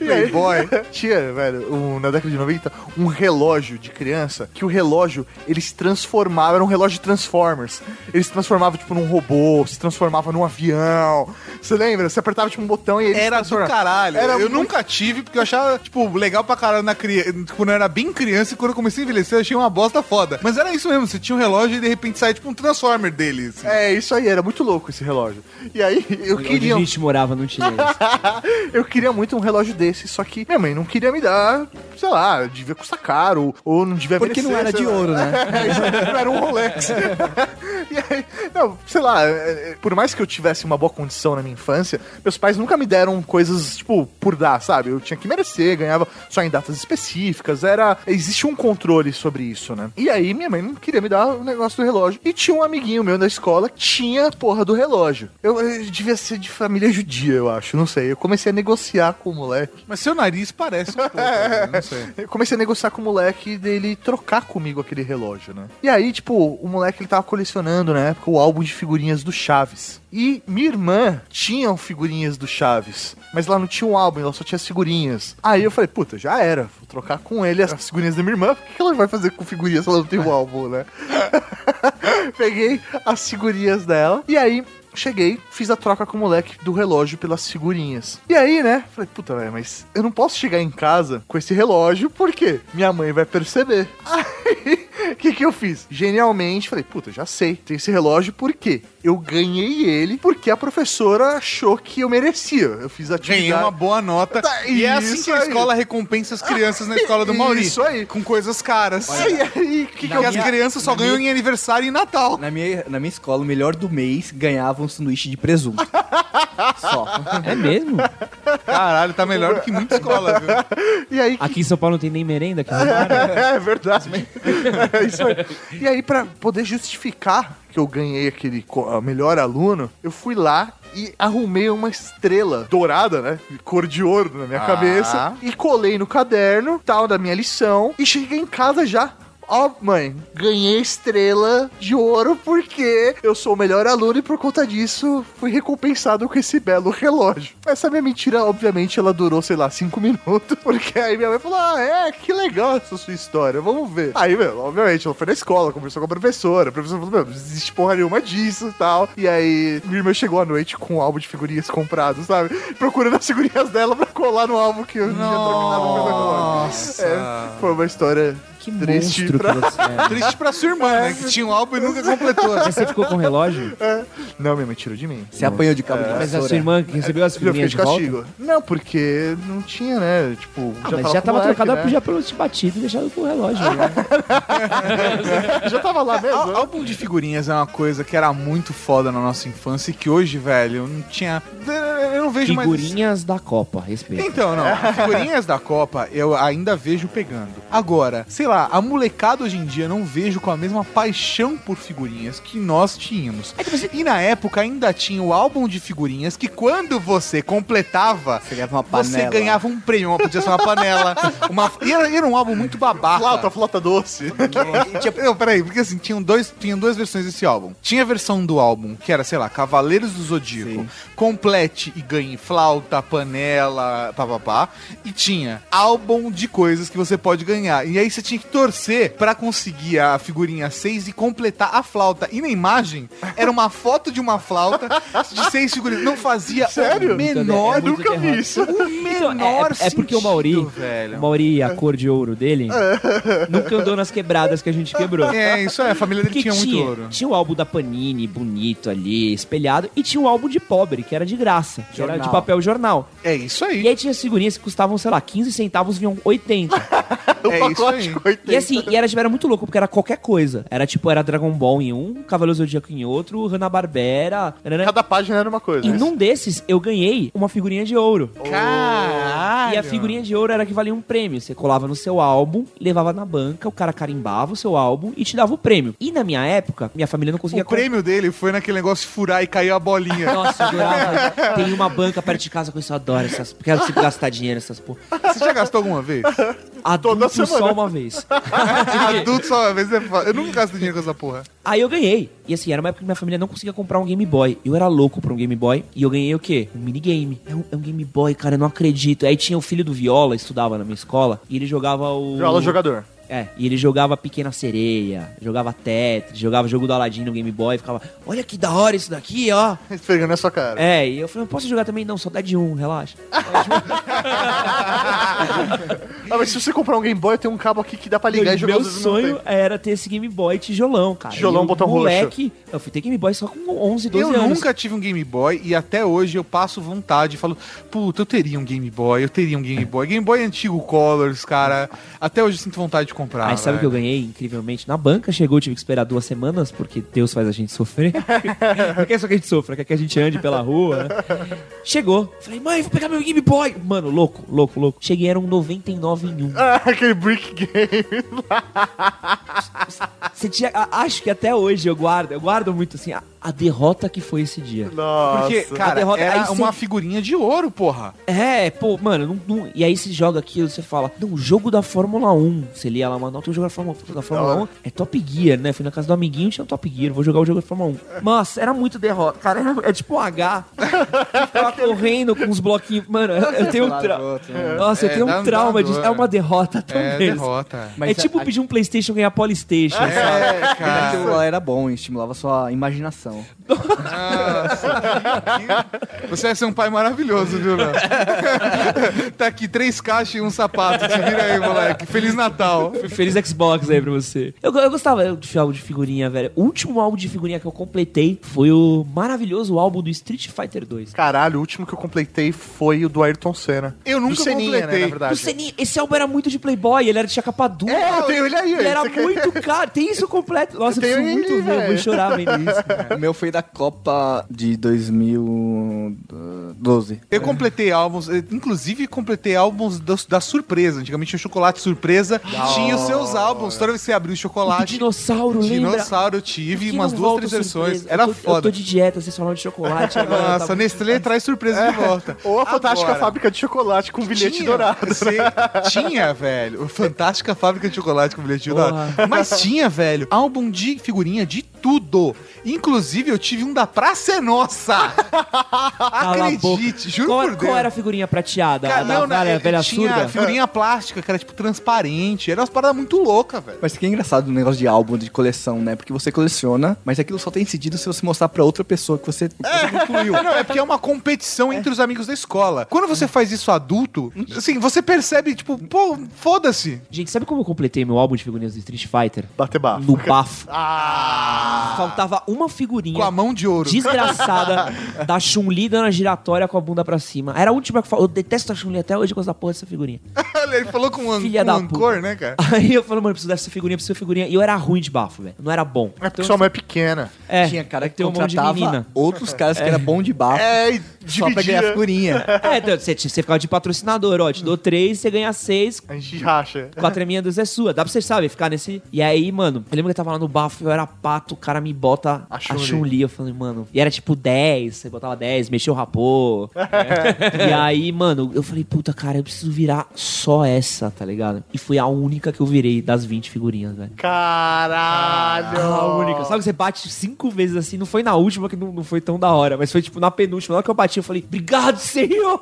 [SPEAKER 2] E
[SPEAKER 1] Playboy.
[SPEAKER 2] tinha, velho, um- na década de 90, um relógio de criança, que o relógio, ele se transformava, era um relógio de Transformers. Ele se transformava, tipo, num robô, se transformava num avião. Você lembra? Você apertava, tipo, um botão e ele
[SPEAKER 1] Era do caralho.
[SPEAKER 2] Era
[SPEAKER 1] eu
[SPEAKER 2] muito-
[SPEAKER 1] nunca tive, porque eu achava, tipo, legal pra caralho na criança. Quando eu era bem criança e quando eu comecei a envelhecer, eu achei uma bosta foda. Mas era isso mesmo, você tinha um relógio e de repente saía, tipo, um Transformer dele. assim.
[SPEAKER 2] É, isso aí, era muito louco esse relógio. E aí, eu
[SPEAKER 3] Onde
[SPEAKER 2] queria...
[SPEAKER 3] a gente morava não tinha isso.
[SPEAKER 2] eu queria muito um relógio desse, só que minha mãe não queria me dar, sei lá, devia custar caro, ou não devia
[SPEAKER 4] Porque não era de
[SPEAKER 2] lá.
[SPEAKER 4] ouro, né?
[SPEAKER 2] É, não era um Rolex. e aí, não, sei lá, é, é, por mais que eu tivesse uma boa condição na minha infância, meus pais nunca me deram coisas, tipo, por dar, sabe? Eu tinha que merecer, ganhava só em datas específicas, era... Existe um controle sobre isso, né? E aí, minha mãe não queria me dar o negócio do relógio. E tinha um amiguinho meu da escola que tinha a porra do relógio. Eu, eu devia ser de família judia, eu acho, não sei. Eu comecei a negociar com o moleque.
[SPEAKER 1] Mas seu nariz parece um pouco, né? não sei.
[SPEAKER 2] Eu comecei a negociar com o moleque dele trocar comigo aquele relógio, né? E aí, tipo, o moleque ele tava colecionando na época o álbum de figurinhas do Chaves. E minha irmã tinha figurinhas do Chaves, mas lá não tinha um álbum, ela só tinha as figurinhas. Aí eu falei, puta, já era, vou trocar com ele as figurinhas da minha irmã, que ela vai fazer com figurinhas se ela não tem o álbum, né? Peguei as figurinhas dela e aí cheguei, fiz a troca com o moleque do relógio pelas figurinhas. E aí, né? Falei, puta, velho, mas eu não posso chegar em casa com esse relógio, por quê? Minha mãe vai perceber. Aí, o que que eu fiz? Genialmente, falei, puta, já sei, tem esse relógio, por quê? Eu ganhei ele porque a professora achou que eu merecia. Eu fiz a atividade...
[SPEAKER 1] Ganhei uma boa nota.
[SPEAKER 2] Tá,
[SPEAKER 1] e é assim que a
[SPEAKER 2] aí.
[SPEAKER 1] escola recompensa as crianças na escola do Mauri.
[SPEAKER 2] Isso aí.
[SPEAKER 1] Com coisas caras.
[SPEAKER 2] Aí, aí, o que, que
[SPEAKER 1] Que
[SPEAKER 2] eu
[SPEAKER 1] as
[SPEAKER 4] minha-
[SPEAKER 1] crianças só ganham
[SPEAKER 4] minha-
[SPEAKER 1] em aniversário e Natal.
[SPEAKER 4] Na minha, na minha escola, o melhor do mês ganhava um sanduíche de presunto. Só.
[SPEAKER 3] É mesmo?
[SPEAKER 1] Caralho, tá melhor do que muita escola, viu?
[SPEAKER 2] E aí,
[SPEAKER 3] Aqui em São Paulo não tem nem merenda, que.
[SPEAKER 2] É verdade. É isso aí. E aí, pra poder justificar que eu ganhei aquele co- melhor aluno, eu fui lá e arrumei uma estrela dourada, né? Cor de ouro na minha
[SPEAKER 1] Ah.
[SPEAKER 2] cabeça. E colei no caderno, tal, da minha lição. E cheguei em casa já. Ó, mãe, ganhei estrela de ouro porque eu sou o melhor aluno e por conta disso fui recompensado com esse belo relógio. Essa minha mentira, obviamente, ela durou, sei lá, cinco minutos, porque aí minha mãe falou: Ah, é, que legal essa sua história, vamos ver. Aí, meu, obviamente, ela foi na escola, conversou com a professora, a professora falou: Meu, não existe porra nenhuma disso e tal. E aí, minha irmã chegou à noite com um álbum de figurinhas comprado, sabe? Procurando as figurinhas dela pra colar no álbum que eu tinha trocado pelo relógio.
[SPEAKER 1] Nossa.
[SPEAKER 2] É, foi uma história
[SPEAKER 3] Que
[SPEAKER 2] triste
[SPEAKER 3] monstro
[SPEAKER 2] pra...
[SPEAKER 3] que você é.
[SPEAKER 1] Triste pra sua irmã, né? Que tinha um álbum e nunca completou.
[SPEAKER 3] Mas você ficou com o relógio?
[SPEAKER 2] Não, minha mãe tirou de mim.
[SPEAKER 4] Você apanhou de cabo de
[SPEAKER 3] Mas a sua irmã que recebeu as
[SPEAKER 2] Eu fiquei
[SPEAKER 3] figurinhas
[SPEAKER 2] de
[SPEAKER 3] de volta?
[SPEAKER 2] castigo. Não, porque não tinha, né? Tipo,
[SPEAKER 3] Ah, mas já
[SPEAKER 2] com
[SPEAKER 3] tava
[SPEAKER 2] moleque,
[SPEAKER 3] trocado
[SPEAKER 2] né?
[SPEAKER 3] já pelo batido e deixado com o relógio. né?
[SPEAKER 2] Já tava lá mesmo.
[SPEAKER 1] Álbum de figurinhas é uma coisa que era muito foda na nossa infância e que hoje, velho, não tinha. Eu não vejo mais.
[SPEAKER 3] Figurinhas da Copa, respeito.
[SPEAKER 1] Então, não. Figurinhas da Copa eu ainda vejo pegando. Agora, sei lá, a molecada hoje em dia não vejo com a mesma paixão por figurinhas que nós tínhamos. E na época ainda tinha o álbum de figurinhas que quando você completava,
[SPEAKER 4] Você ganhava uma
[SPEAKER 1] você ganhava um prêmio. Podia ser uma panela. Uma... E era, era um álbum muito babaca.
[SPEAKER 2] Flauta, flauta doce.
[SPEAKER 1] Não, peraí, porque assim, tinham, dois, tinham duas versões desse álbum. Tinha a versão do álbum, que era, sei lá, Cavaleiros do Zodíaco. Complete e ganhe flauta, panela, papapá. E tinha álbum de coisas que você pode ganhar. E aí você tinha que torcer pra conseguir a figurinha 6 e completar a flauta. E na imagem era uma foto de uma flauta de seis figurinhas. Não fazia
[SPEAKER 2] Sério?
[SPEAKER 1] o menor.
[SPEAKER 3] É muito
[SPEAKER 2] nunca vi isso.
[SPEAKER 1] O
[SPEAKER 3] Então,
[SPEAKER 1] menor
[SPEAKER 3] é, é porque o Mauri,
[SPEAKER 1] sentido, velho.
[SPEAKER 3] o Mauri, a cor de ouro dele, nunca andou nas quebradas que a gente quebrou.
[SPEAKER 1] É, isso é, a família dele tinha,
[SPEAKER 3] tinha,
[SPEAKER 1] muito ouro.
[SPEAKER 3] tinha o álbum da Panini, bonito ali, espelhado, e tinha o álbum de pobre, que era de graça, que era de papel jornal.
[SPEAKER 1] É isso aí.
[SPEAKER 3] E aí tinha as figurinhas que custavam, sei lá, 15 centavos, vinham 80.
[SPEAKER 1] é isso aí.
[SPEAKER 3] e assim, e era, tipo, era muito louco, porque era qualquer coisa. Era tipo, era Dragon Ball em um, Cavaleiro Zodíaco em outro, Hanna-Barbera...
[SPEAKER 2] Cada página era uma coisa.
[SPEAKER 3] E num desses, eu ganhei uma figurinha de ouro.
[SPEAKER 1] Caralho.
[SPEAKER 3] E a figurinha de ouro era que valia um prêmio. Você colava no seu álbum, levava na banca, o cara carimbava o seu álbum e te dava o prêmio. E na minha época, minha família não conseguia
[SPEAKER 1] O prêmio dele foi naquele negócio de furar e caiu a bolinha.
[SPEAKER 3] Nossa, eu adorava. Tem uma banca perto de casa com isso, eu adoro essas. Quero sempre gastar dinheiro nessas porra.
[SPEAKER 1] Você já gastou alguma vez?
[SPEAKER 3] Adulto
[SPEAKER 2] semana.
[SPEAKER 3] só uma vez.
[SPEAKER 1] Adulto só uma vez é foda. Eu nunca gasto dinheiro com essa porra.
[SPEAKER 3] Aí eu ganhei. E assim, era uma época que minha família não conseguia comprar um Game Boy. Eu era louco pra um Game Boy. E eu ganhei o quê? Um minigame. É um, é um Game Boy, cara, eu não acredito. Aí tinha o filho do Viola, estudava na minha escola. E ele jogava o.
[SPEAKER 2] Viola jogador.
[SPEAKER 3] É, e ele jogava Pequena Sereia, jogava Tetris, jogava jogo do Aladdin no Game Boy, ficava, olha que da hora isso daqui, ó.
[SPEAKER 2] Esfregando na sua cara.
[SPEAKER 3] É, e eu falei, posso jogar também? Não, só dá de um, relaxa.
[SPEAKER 2] Ah, mas se você comprar um Game Boy, tem um cabo aqui que dá pra ligar e jogar
[SPEAKER 3] Meu sonho era ter esse Game Boy tijolão, cara.
[SPEAKER 2] Tijolão,
[SPEAKER 3] eu,
[SPEAKER 2] botão
[SPEAKER 3] moleque, Eu fui ter Game Boy só com 11, 12
[SPEAKER 1] Eu
[SPEAKER 3] anos.
[SPEAKER 1] nunca tive um Game Boy e até hoje eu passo vontade e falo, puta, eu teria um Game Boy, eu teria um Game Boy. Game Boy antigo Colors, cara. Até hoje eu sinto vontade de comprar.
[SPEAKER 3] Aí sabe o que eu ganhei incrivelmente? Na banca chegou, tive que esperar duas semanas, porque Deus faz a gente sofrer. não quer só que a gente sofra, quer que a gente ande pela rua. né? Chegou. Falei, mãe, vou pegar meu Game Boy. Mano, louco, louco, louco. Cheguei, era um 99 em um.
[SPEAKER 2] Ah, aquele Brick Game.
[SPEAKER 3] Você tinha, acho que até hoje eu guardo, eu guardo muito assim, a, a derrota que foi esse dia.
[SPEAKER 2] Nossa.
[SPEAKER 1] Porque, cara,
[SPEAKER 3] derrota-
[SPEAKER 1] era
[SPEAKER 3] cê-
[SPEAKER 1] uma figurinha de ouro, porra.
[SPEAKER 3] É, pô, mano, não- não- e aí você joga aquilo, você fala, não, o jogo da Fórmula 1. Você lia lá uma nota, o jogo da Fórmula, da Fórmula 1 é Top Gear, né? Fui na casa do amiguinho, tinha um Top Gear, vou jogar o jogo da Fórmula 1. Nossa, era muito derrota. Cara, era- é tipo um H. Ficava correndo com os bloquinhos. Mano, eu, eu tenho um trauma. Nossa, eu
[SPEAKER 1] É,
[SPEAKER 3] tenho um trauma
[SPEAKER 1] dá
[SPEAKER 3] de.
[SPEAKER 1] dor.
[SPEAKER 3] É uma derrota
[SPEAKER 1] É,
[SPEAKER 3] também.
[SPEAKER 1] derrota.
[SPEAKER 3] é tipo pedir um Playstation e ganhar Polystation. sabe?
[SPEAKER 1] É,
[SPEAKER 4] Aquilo
[SPEAKER 1] cara.
[SPEAKER 4] lá era bom, estimulava sua imaginação.
[SPEAKER 1] coração. Nossa, Você vai ser um pai maravilhoso, viu, Léo? tá aqui três caixas e um sapato. Te vira aí, moleque. Feliz Natal.
[SPEAKER 3] Feliz Xbox aí pra você. Eu, eu gostava de álbum de figurinha, velho. O último álbum de figurinha que eu completei foi o maravilhoso álbum do Street Fighter 2.
[SPEAKER 2] Caralho, o último que eu completei foi o do Ayrton Senna.
[SPEAKER 1] Eu nunca
[SPEAKER 2] do Seninha,
[SPEAKER 1] completei.
[SPEAKER 2] né, na
[SPEAKER 3] Do
[SPEAKER 2] verdade.
[SPEAKER 3] Seninha, esse álbum era muito de Playboy, ele era de capa dura.
[SPEAKER 2] É, eu tenho ele aí.
[SPEAKER 3] Ele era
[SPEAKER 2] você quer-
[SPEAKER 3] muito caro. Tem isso completo. Nossa, eu,
[SPEAKER 2] Eu
[SPEAKER 3] preciso muito
[SPEAKER 2] ele,
[SPEAKER 3] ver. Eu vou chorar vendo isso.
[SPEAKER 4] O meu foi da Copa de 2012.
[SPEAKER 1] Eu completei álbuns, eh, inclusive completei álbuns da, da surpresa. Antigamente o chocolate surpresa tinha os seus álbuns. Toda vez que você abriu o
[SPEAKER 3] O
[SPEAKER 1] chocolate,
[SPEAKER 3] dinossauro, lembra?
[SPEAKER 1] dinossauro eu tive umas duas, três versões. Era
[SPEAKER 3] eu tô, Eu
[SPEAKER 1] foda.
[SPEAKER 3] tô de dieta, vocês falaram de chocolate. agora
[SPEAKER 1] Nossa,
[SPEAKER 3] tá-
[SPEAKER 1] a Nestlé traz surpresa de volta.
[SPEAKER 2] Ou a Fantástica
[SPEAKER 1] Agora,
[SPEAKER 2] Fábrica de Chocolate com bilhete
[SPEAKER 1] tinha,
[SPEAKER 2] dourado.
[SPEAKER 1] você- tinha, velho. Fantástica fábrica de chocolate com bilhete
[SPEAKER 3] Porra.
[SPEAKER 1] dourado. Mas tinha, velho, álbum de figurinha de tudo. Inclusive, eu tive um da Praça é Nossa. Acredite, juro
[SPEAKER 3] qual,
[SPEAKER 1] por Deus.
[SPEAKER 3] qual era a figurinha prateada?
[SPEAKER 1] Cara,
[SPEAKER 3] a da
[SPEAKER 1] não, não,
[SPEAKER 3] velha, velha
[SPEAKER 1] tinha
[SPEAKER 3] surda?
[SPEAKER 1] figurinha plástica, que era tipo transparente. Era umas paradas muito loucas, velho.
[SPEAKER 4] Mas que é engraçado o negócio de álbum, de coleção, né? Porque você coleciona, mas aquilo só tem sentido se você mostrar pra outra pessoa que você, que você concluiu.
[SPEAKER 1] É, não, é porque é uma competição entre os amigos da escola. Quando você faz isso adulto, assim, você percebe, tipo, pô, foda-se.
[SPEAKER 3] Gente, sabe como eu completei meu álbum de figurinhas do Street Fighter?
[SPEAKER 2] Bater bafo.
[SPEAKER 3] No bafo.
[SPEAKER 2] Ah!
[SPEAKER 3] Faltava uma figurinha
[SPEAKER 1] Com a mão de ouro.
[SPEAKER 3] desgraçada da Chun-Li dando a giratória com a bunda pra cima. Era a última que falou. Eu detesto a Chun-Li até hoje com essa porra dessa figurinha.
[SPEAKER 1] Ele falou com um,
[SPEAKER 3] Filha
[SPEAKER 1] com
[SPEAKER 3] da
[SPEAKER 1] ancor,
[SPEAKER 3] puta.
[SPEAKER 1] né, cara?
[SPEAKER 3] Aí eu falei, mano, eu preciso dessa figurinha, preciso dessa figurinha. E eu era ruim de bafo, velho. Não era bom.
[SPEAKER 2] É porque sua mãe é pequena.
[SPEAKER 3] É,
[SPEAKER 4] Tinha cara que
[SPEAKER 3] tem um monte de menina.
[SPEAKER 4] outros caras que era bom de bafo.
[SPEAKER 2] É, e
[SPEAKER 4] Só pra ganhar figurinha.
[SPEAKER 3] É, então, você, você ficava de patrocinador, ó. Te dou três, você ganha seis.
[SPEAKER 2] A gente racha.
[SPEAKER 3] Quatro emendas é sua. Dá pra vocês, sabe, ficar nesse. E aí, mano, eu lembro que eu tava lá no bafo, eu era pato, o cara me bota
[SPEAKER 2] A
[SPEAKER 3] a
[SPEAKER 2] Chun-Li.
[SPEAKER 3] Chun-Li. Eu falei, mano. E era tipo 10, você botava 10, mexeu o rapô. e aí, mano, eu falei, puta, cara, eu preciso virar só essa, tá ligado? E foi a única que eu virei das 20 figurinhas, velho.
[SPEAKER 2] Caralho!
[SPEAKER 3] A única. Sabe que você bate cinco vezes assim? Não foi na última que não, não foi tão da hora, mas foi tipo na penúltima. Na hora que eu bati, Eu falei, obrigado, senhor!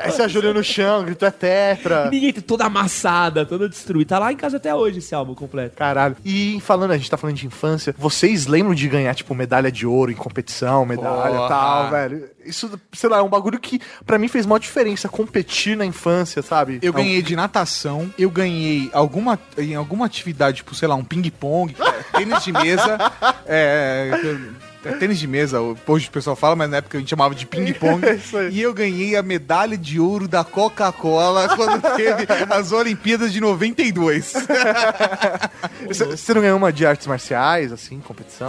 [SPEAKER 2] Aí você ajoelhou no chão, gritou é tetra.
[SPEAKER 3] E ninguém toda amassada, toda destruída. Tá lá em casa até hoje esse álbum completo.
[SPEAKER 2] Caralho. E falando, a gente tá falando de infância, vocês lembram de ganhar, tipo, medalha de ouro em competição, medalha e tal, velho? Isso, sei lá, é um bagulho que pra mim fez maior diferença, competir na infância, sabe?
[SPEAKER 1] Eu
[SPEAKER 2] É
[SPEAKER 1] ganhei de natação, eu ganhei alguma, em alguma atividade, tipo, sei lá, um ping-pong, tênis de mesa, é, é, tênis de mesa, hoje o pessoal fala, mas na época a gente chamava de ping-pong.
[SPEAKER 2] É isso aí.
[SPEAKER 1] e eu ganhei a medalha de ouro da Coca-Cola quando teve as Olimpíadas de 92.
[SPEAKER 2] Você você não ganhou uma de artes marciais, assim, competição?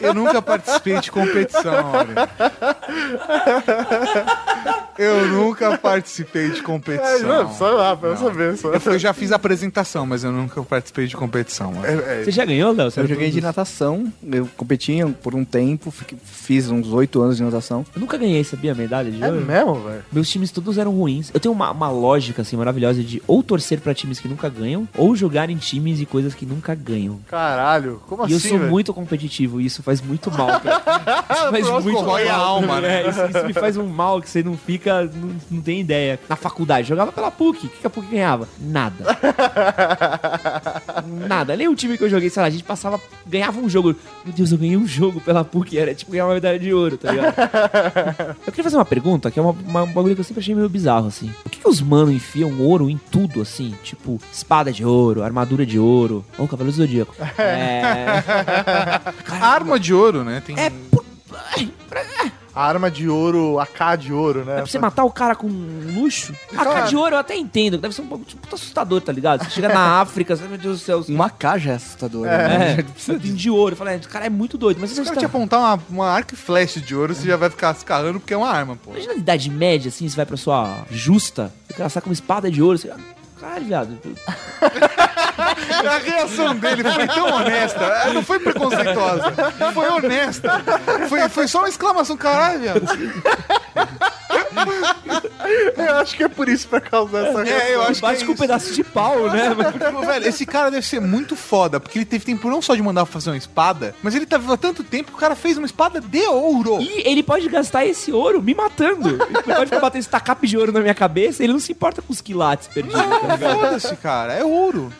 [SPEAKER 1] Eu nunca participei de competição, olha. Eu nunca participei de competição.
[SPEAKER 2] só lá, pra eu saber. Só.
[SPEAKER 1] Eu, fui- eu já fiz apresentação, mas eu nunca participei de competição. mano.
[SPEAKER 2] É, é,
[SPEAKER 3] Você já ganhou, Léo?
[SPEAKER 4] Eu joguei de natação, eu competia por um tempo, fiz uns oito anos de natação.
[SPEAKER 3] Eu nunca ganhei, sabia? Medalha de
[SPEAKER 2] é
[SPEAKER 3] ouro.
[SPEAKER 2] mesmo, velho?
[SPEAKER 3] Meus times todos eram ruins. Eu tenho uma, uma lógica, assim, maravilhosa de ou torcer pra times que nunca ganham, ou jogar em times e coisas que nunca ganham.
[SPEAKER 2] Caralho, como
[SPEAKER 3] e eu
[SPEAKER 2] assim,
[SPEAKER 3] sou
[SPEAKER 2] velho?
[SPEAKER 3] muito competitivo e isso faz muito mal. cara. Isso faz muito mal.
[SPEAKER 1] a alma, né?
[SPEAKER 3] É, isso, isso me faz um mal que você não fica, não, não tem ideia. Na faculdade, jogava pela PUC. O que que a PUC ganhava? Nada. Nada. Nem o time que eu joguei, sei lá, a gente passava, ganhava um jogo. Meu Deus, eu ganhei um jogo pela PUC. Era tipo ganhar uma medalha de ouro, tá ligado? Eu queria fazer uma pergunta, que é uma, uma- um bagulho que eu sempre achei meio bizarro, assim. Por que, que os mano enfiam ouro em tudo, assim? Tipo, espada de ouro, armadura de ouro, ou cavaleiro do zodíaco. É.
[SPEAKER 1] Arma de ouro, né? Tem...
[SPEAKER 3] É por.
[SPEAKER 2] Arma de ouro, AK de ouro, né?
[SPEAKER 3] É pra você matar o cara com luxo? A cara de ouro eu até entendo, deve ser um pouco tipo, assustador, tá ligado? Você chega na África, você, meu Deus do céu.
[SPEAKER 4] Uma K já é assustador.
[SPEAKER 3] É,
[SPEAKER 4] né?
[SPEAKER 3] você tem de ouro. Eu falei, esse cara é muito doido. Mas
[SPEAKER 1] Se
[SPEAKER 3] você
[SPEAKER 1] o cara te
[SPEAKER 3] imagina,
[SPEAKER 1] apontar uma, uma arco e flecha de ouro, você já vai ficar se carrando porque é uma arma, pô.
[SPEAKER 3] imagina a idade média, assim, você vai pra sua justa, o cara saca uma espada de ouro, você. Caralho, viado.
[SPEAKER 1] A reação dele foi tão honesta, ela não foi preconceituosa, foi honesta. Foi, foi só uma exclamação, caralho, viado.
[SPEAKER 2] Eu acho que é por isso, pra causar essa
[SPEAKER 1] É, eu acho que
[SPEAKER 3] Bate
[SPEAKER 1] é
[SPEAKER 3] com um
[SPEAKER 1] isso.
[SPEAKER 3] pedaço de pau, né?
[SPEAKER 1] Tipo, velho, esse cara deve ser muito foda, porque ele teve tempo não só de mandar fazer uma espada, mas ele tá vivo há tanto tempo que o cara fez uma espada de ouro.
[SPEAKER 3] E ele pode gastar esse ouro me matando. Ele pode ficar batendo esse tacape de ouro na minha cabeça, ele não se importa com os quilates perdidos, tá ligado?
[SPEAKER 1] Foda-se, cara, é ouro.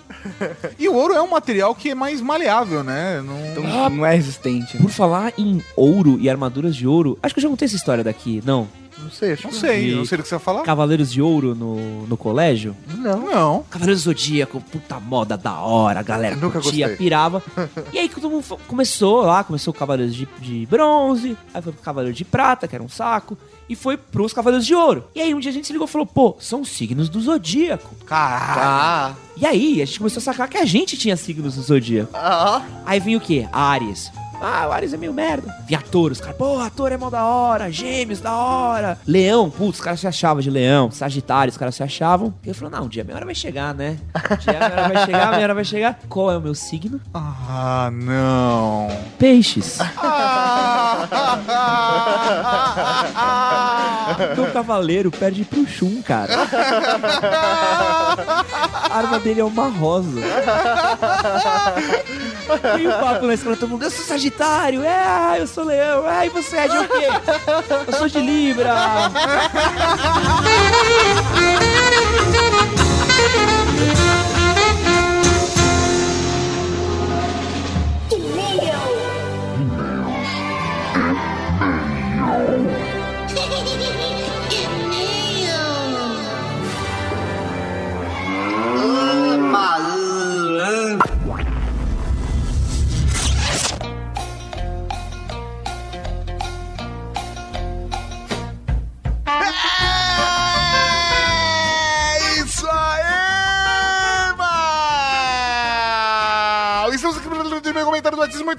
[SPEAKER 1] E o ouro é um material que é mais maleável, né? Não...
[SPEAKER 4] Então não é resistente. né?
[SPEAKER 3] Por falar em ouro e armaduras de ouro, acho que eu já contei essa história daqui, não?
[SPEAKER 2] Não sei, acho
[SPEAKER 1] Não
[SPEAKER 2] que
[SPEAKER 1] sei, não sei do que você vai falar.
[SPEAKER 3] Cavaleiros de ouro no, no colégio.
[SPEAKER 2] não.
[SPEAKER 1] Não.
[SPEAKER 3] Cavaleiros do Zodíaco, puta moda da hora, galera
[SPEAKER 2] Eu nunca
[SPEAKER 3] curtia,
[SPEAKER 2] gostei.
[SPEAKER 3] pirava. e aí todo mundo começou lá, começou o Cavaleiros de, de Bronze, aí foi pro Cavaleiro de Prata, que era um saco, e foi pros Cavaleiros de Ouro. E aí um dia a gente se ligou e falou, pô, são signos do Zodíaco.
[SPEAKER 1] Caralho.
[SPEAKER 4] Ah,
[SPEAKER 3] E aí a gente começou a sacar que a gente tinha signos do Zodíaco.
[SPEAKER 2] Ah,
[SPEAKER 3] Aí vinha o quê? Ares. Ah, o Ares é meio merda. Vinha touro, os caras, pô, ator é mó da hora, gêmeos da hora. Leão, putz, os caras se achavam de leão. Sagitário, os caras se achavam. E ele falou, não, um dia a minha hora vai chegar, né? Um dia a minha hora vai chegar, a minha hora vai chegar. Qual é o meu signo?
[SPEAKER 1] Ah, não.
[SPEAKER 3] Peixes.
[SPEAKER 1] Ah!
[SPEAKER 3] Meu cavaleiro perde pro Shun, cara. A arma dele é uma rosa. E o papo na escola, todo mundo, eu sou Sagitário, é, eu sou Leão, é, e você é de o quê? Eu sou de Libra.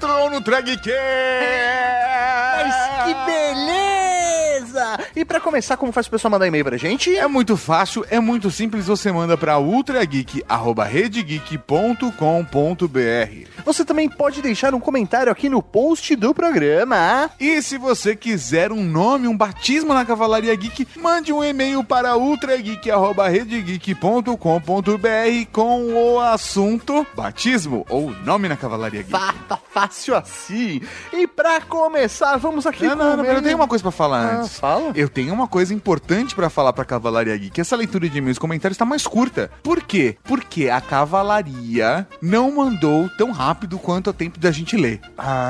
[SPEAKER 1] bom no Drag
[SPEAKER 2] pra começar, como faz o pessoal mandar e-mail pra gente?
[SPEAKER 1] É muito fácil, é muito simples, você manda pra ultrageek@redegeek.com.br.
[SPEAKER 2] Você também pode deixar um comentário aqui no post do programa.
[SPEAKER 1] E se você quiser um nome, um batismo na Cavalaria Geek, mande um e-mail para ultrageek@redegeek.com.br com o assunto batismo ou nome na Cavalaria Geek.
[SPEAKER 2] Tá, tá fácil assim. E pra começar, vamos aqui
[SPEAKER 1] Não, não, não, eu tenho uma coisa pra falar
[SPEAKER 2] Ah,
[SPEAKER 1] antes.
[SPEAKER 2] fala.
[SPEAKER 1] Eu tenho uma coisa importante pra falar pra Cavalaria Geek. Essa leitura de e comentários tá mais curta. Por quê? Porque a Cavalaria não mandou tão rápido quanto o tempo da gente ler. Ah.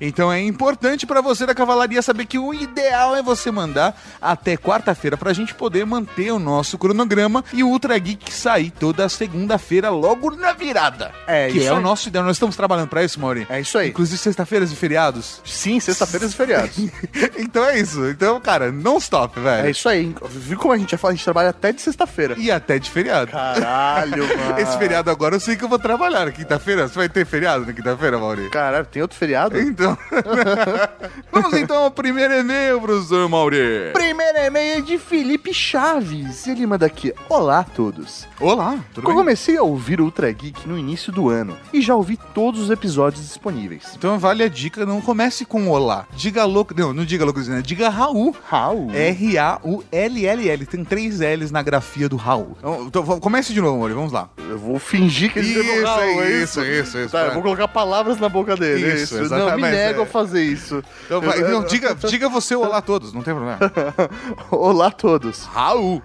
[SPEAKER 1] Então é importante pra você da Cavalaria saber que o ideal é você mandar até quarta-feira pra gente poder manter o nosso cronograma e o Ultra Geek sair toda segunda-feira logo na virada.
[SPEAKER 2] É,
[SPEAKER 1] que
[SPEAKER 2] isso
[SPEAKER 1] é o
[SPEAKER 2] aí.
[SPEAKER 1] nosso ideal. Nós estamos trabalhando pra isso, Mauri.
[SPEAKER 2] É isso aí.
[SPEAKER 1] Inclusive sexta-feiras e feriados.
[SPEAKER 2] Sim, sexta-feira e feriados.
[SPEAKER 1] então é isso. Então, cara, não stop, velho.
[SPEAKER 2] É isso aí. Viu como a gente já fala? A gente trabalha até de sexta-feira.
[SPEAKER 1] E até de feriado.
[SPEAKER 2] Caralho, mano.
[SPEAKER 1] Esse feriado agora eu sei que eu vou trabalhar na quinta-feira. Você vai ter feriado na quinta-feira, Mauri?
[SPEAKER 2] Caralho, tem outro feriado?
[SPEAKER 1] Então. Vamos então ao primeiro e-mail, professor Mauri.
[SPEAKER 2] Primeiro e-mail é de Felipe Chaves. Ele manda aqui: Olá a todos.
[SPEAKER 1] Olá, tudo
[SPEAKER 2] Eu
[SPEAKER 1] bem?
[SPEAKER 2] comecei a ouvir o Ultra Geek no início do ano e já ouvi todos os episódios disponíveis.
[SPEAKER 1] Então vale a dica, não comece com olá. Diga louco. Não, não diga louco, né? Diga Raul.
[SPEAKER 2] Raul.
[SPEAKER 1] R-A-U-L-L-L. Tem três L's na grafia do Raul. Então, então, comece de novo, Mauri. Vamos lá.
[SPEAKER 2] Eu vou fingir que ele
[SPEAKER 1] Isso,
[SPEAKER 2] escreveu Raul, é
[SPEAKER 1] isso, isso, isso.
[SPEAKER 2] Tá, eu vou colocar palavras na boca dele. é
[SPEAKER 1] Isso,
[SPEAKER 2] Isso, Não,
[SPEAKER 1] exatamente,
[SPEAKER 2] nego
[SPEAKER 1] é.
[SPEAKER 2] a fazer isso.
[SPEAKER 1] Então, vai, não, diga, diga você olá a todos, não tem problema.
[SPEAKER 2] Olá a todos.
[SPEAKER 1] Raul.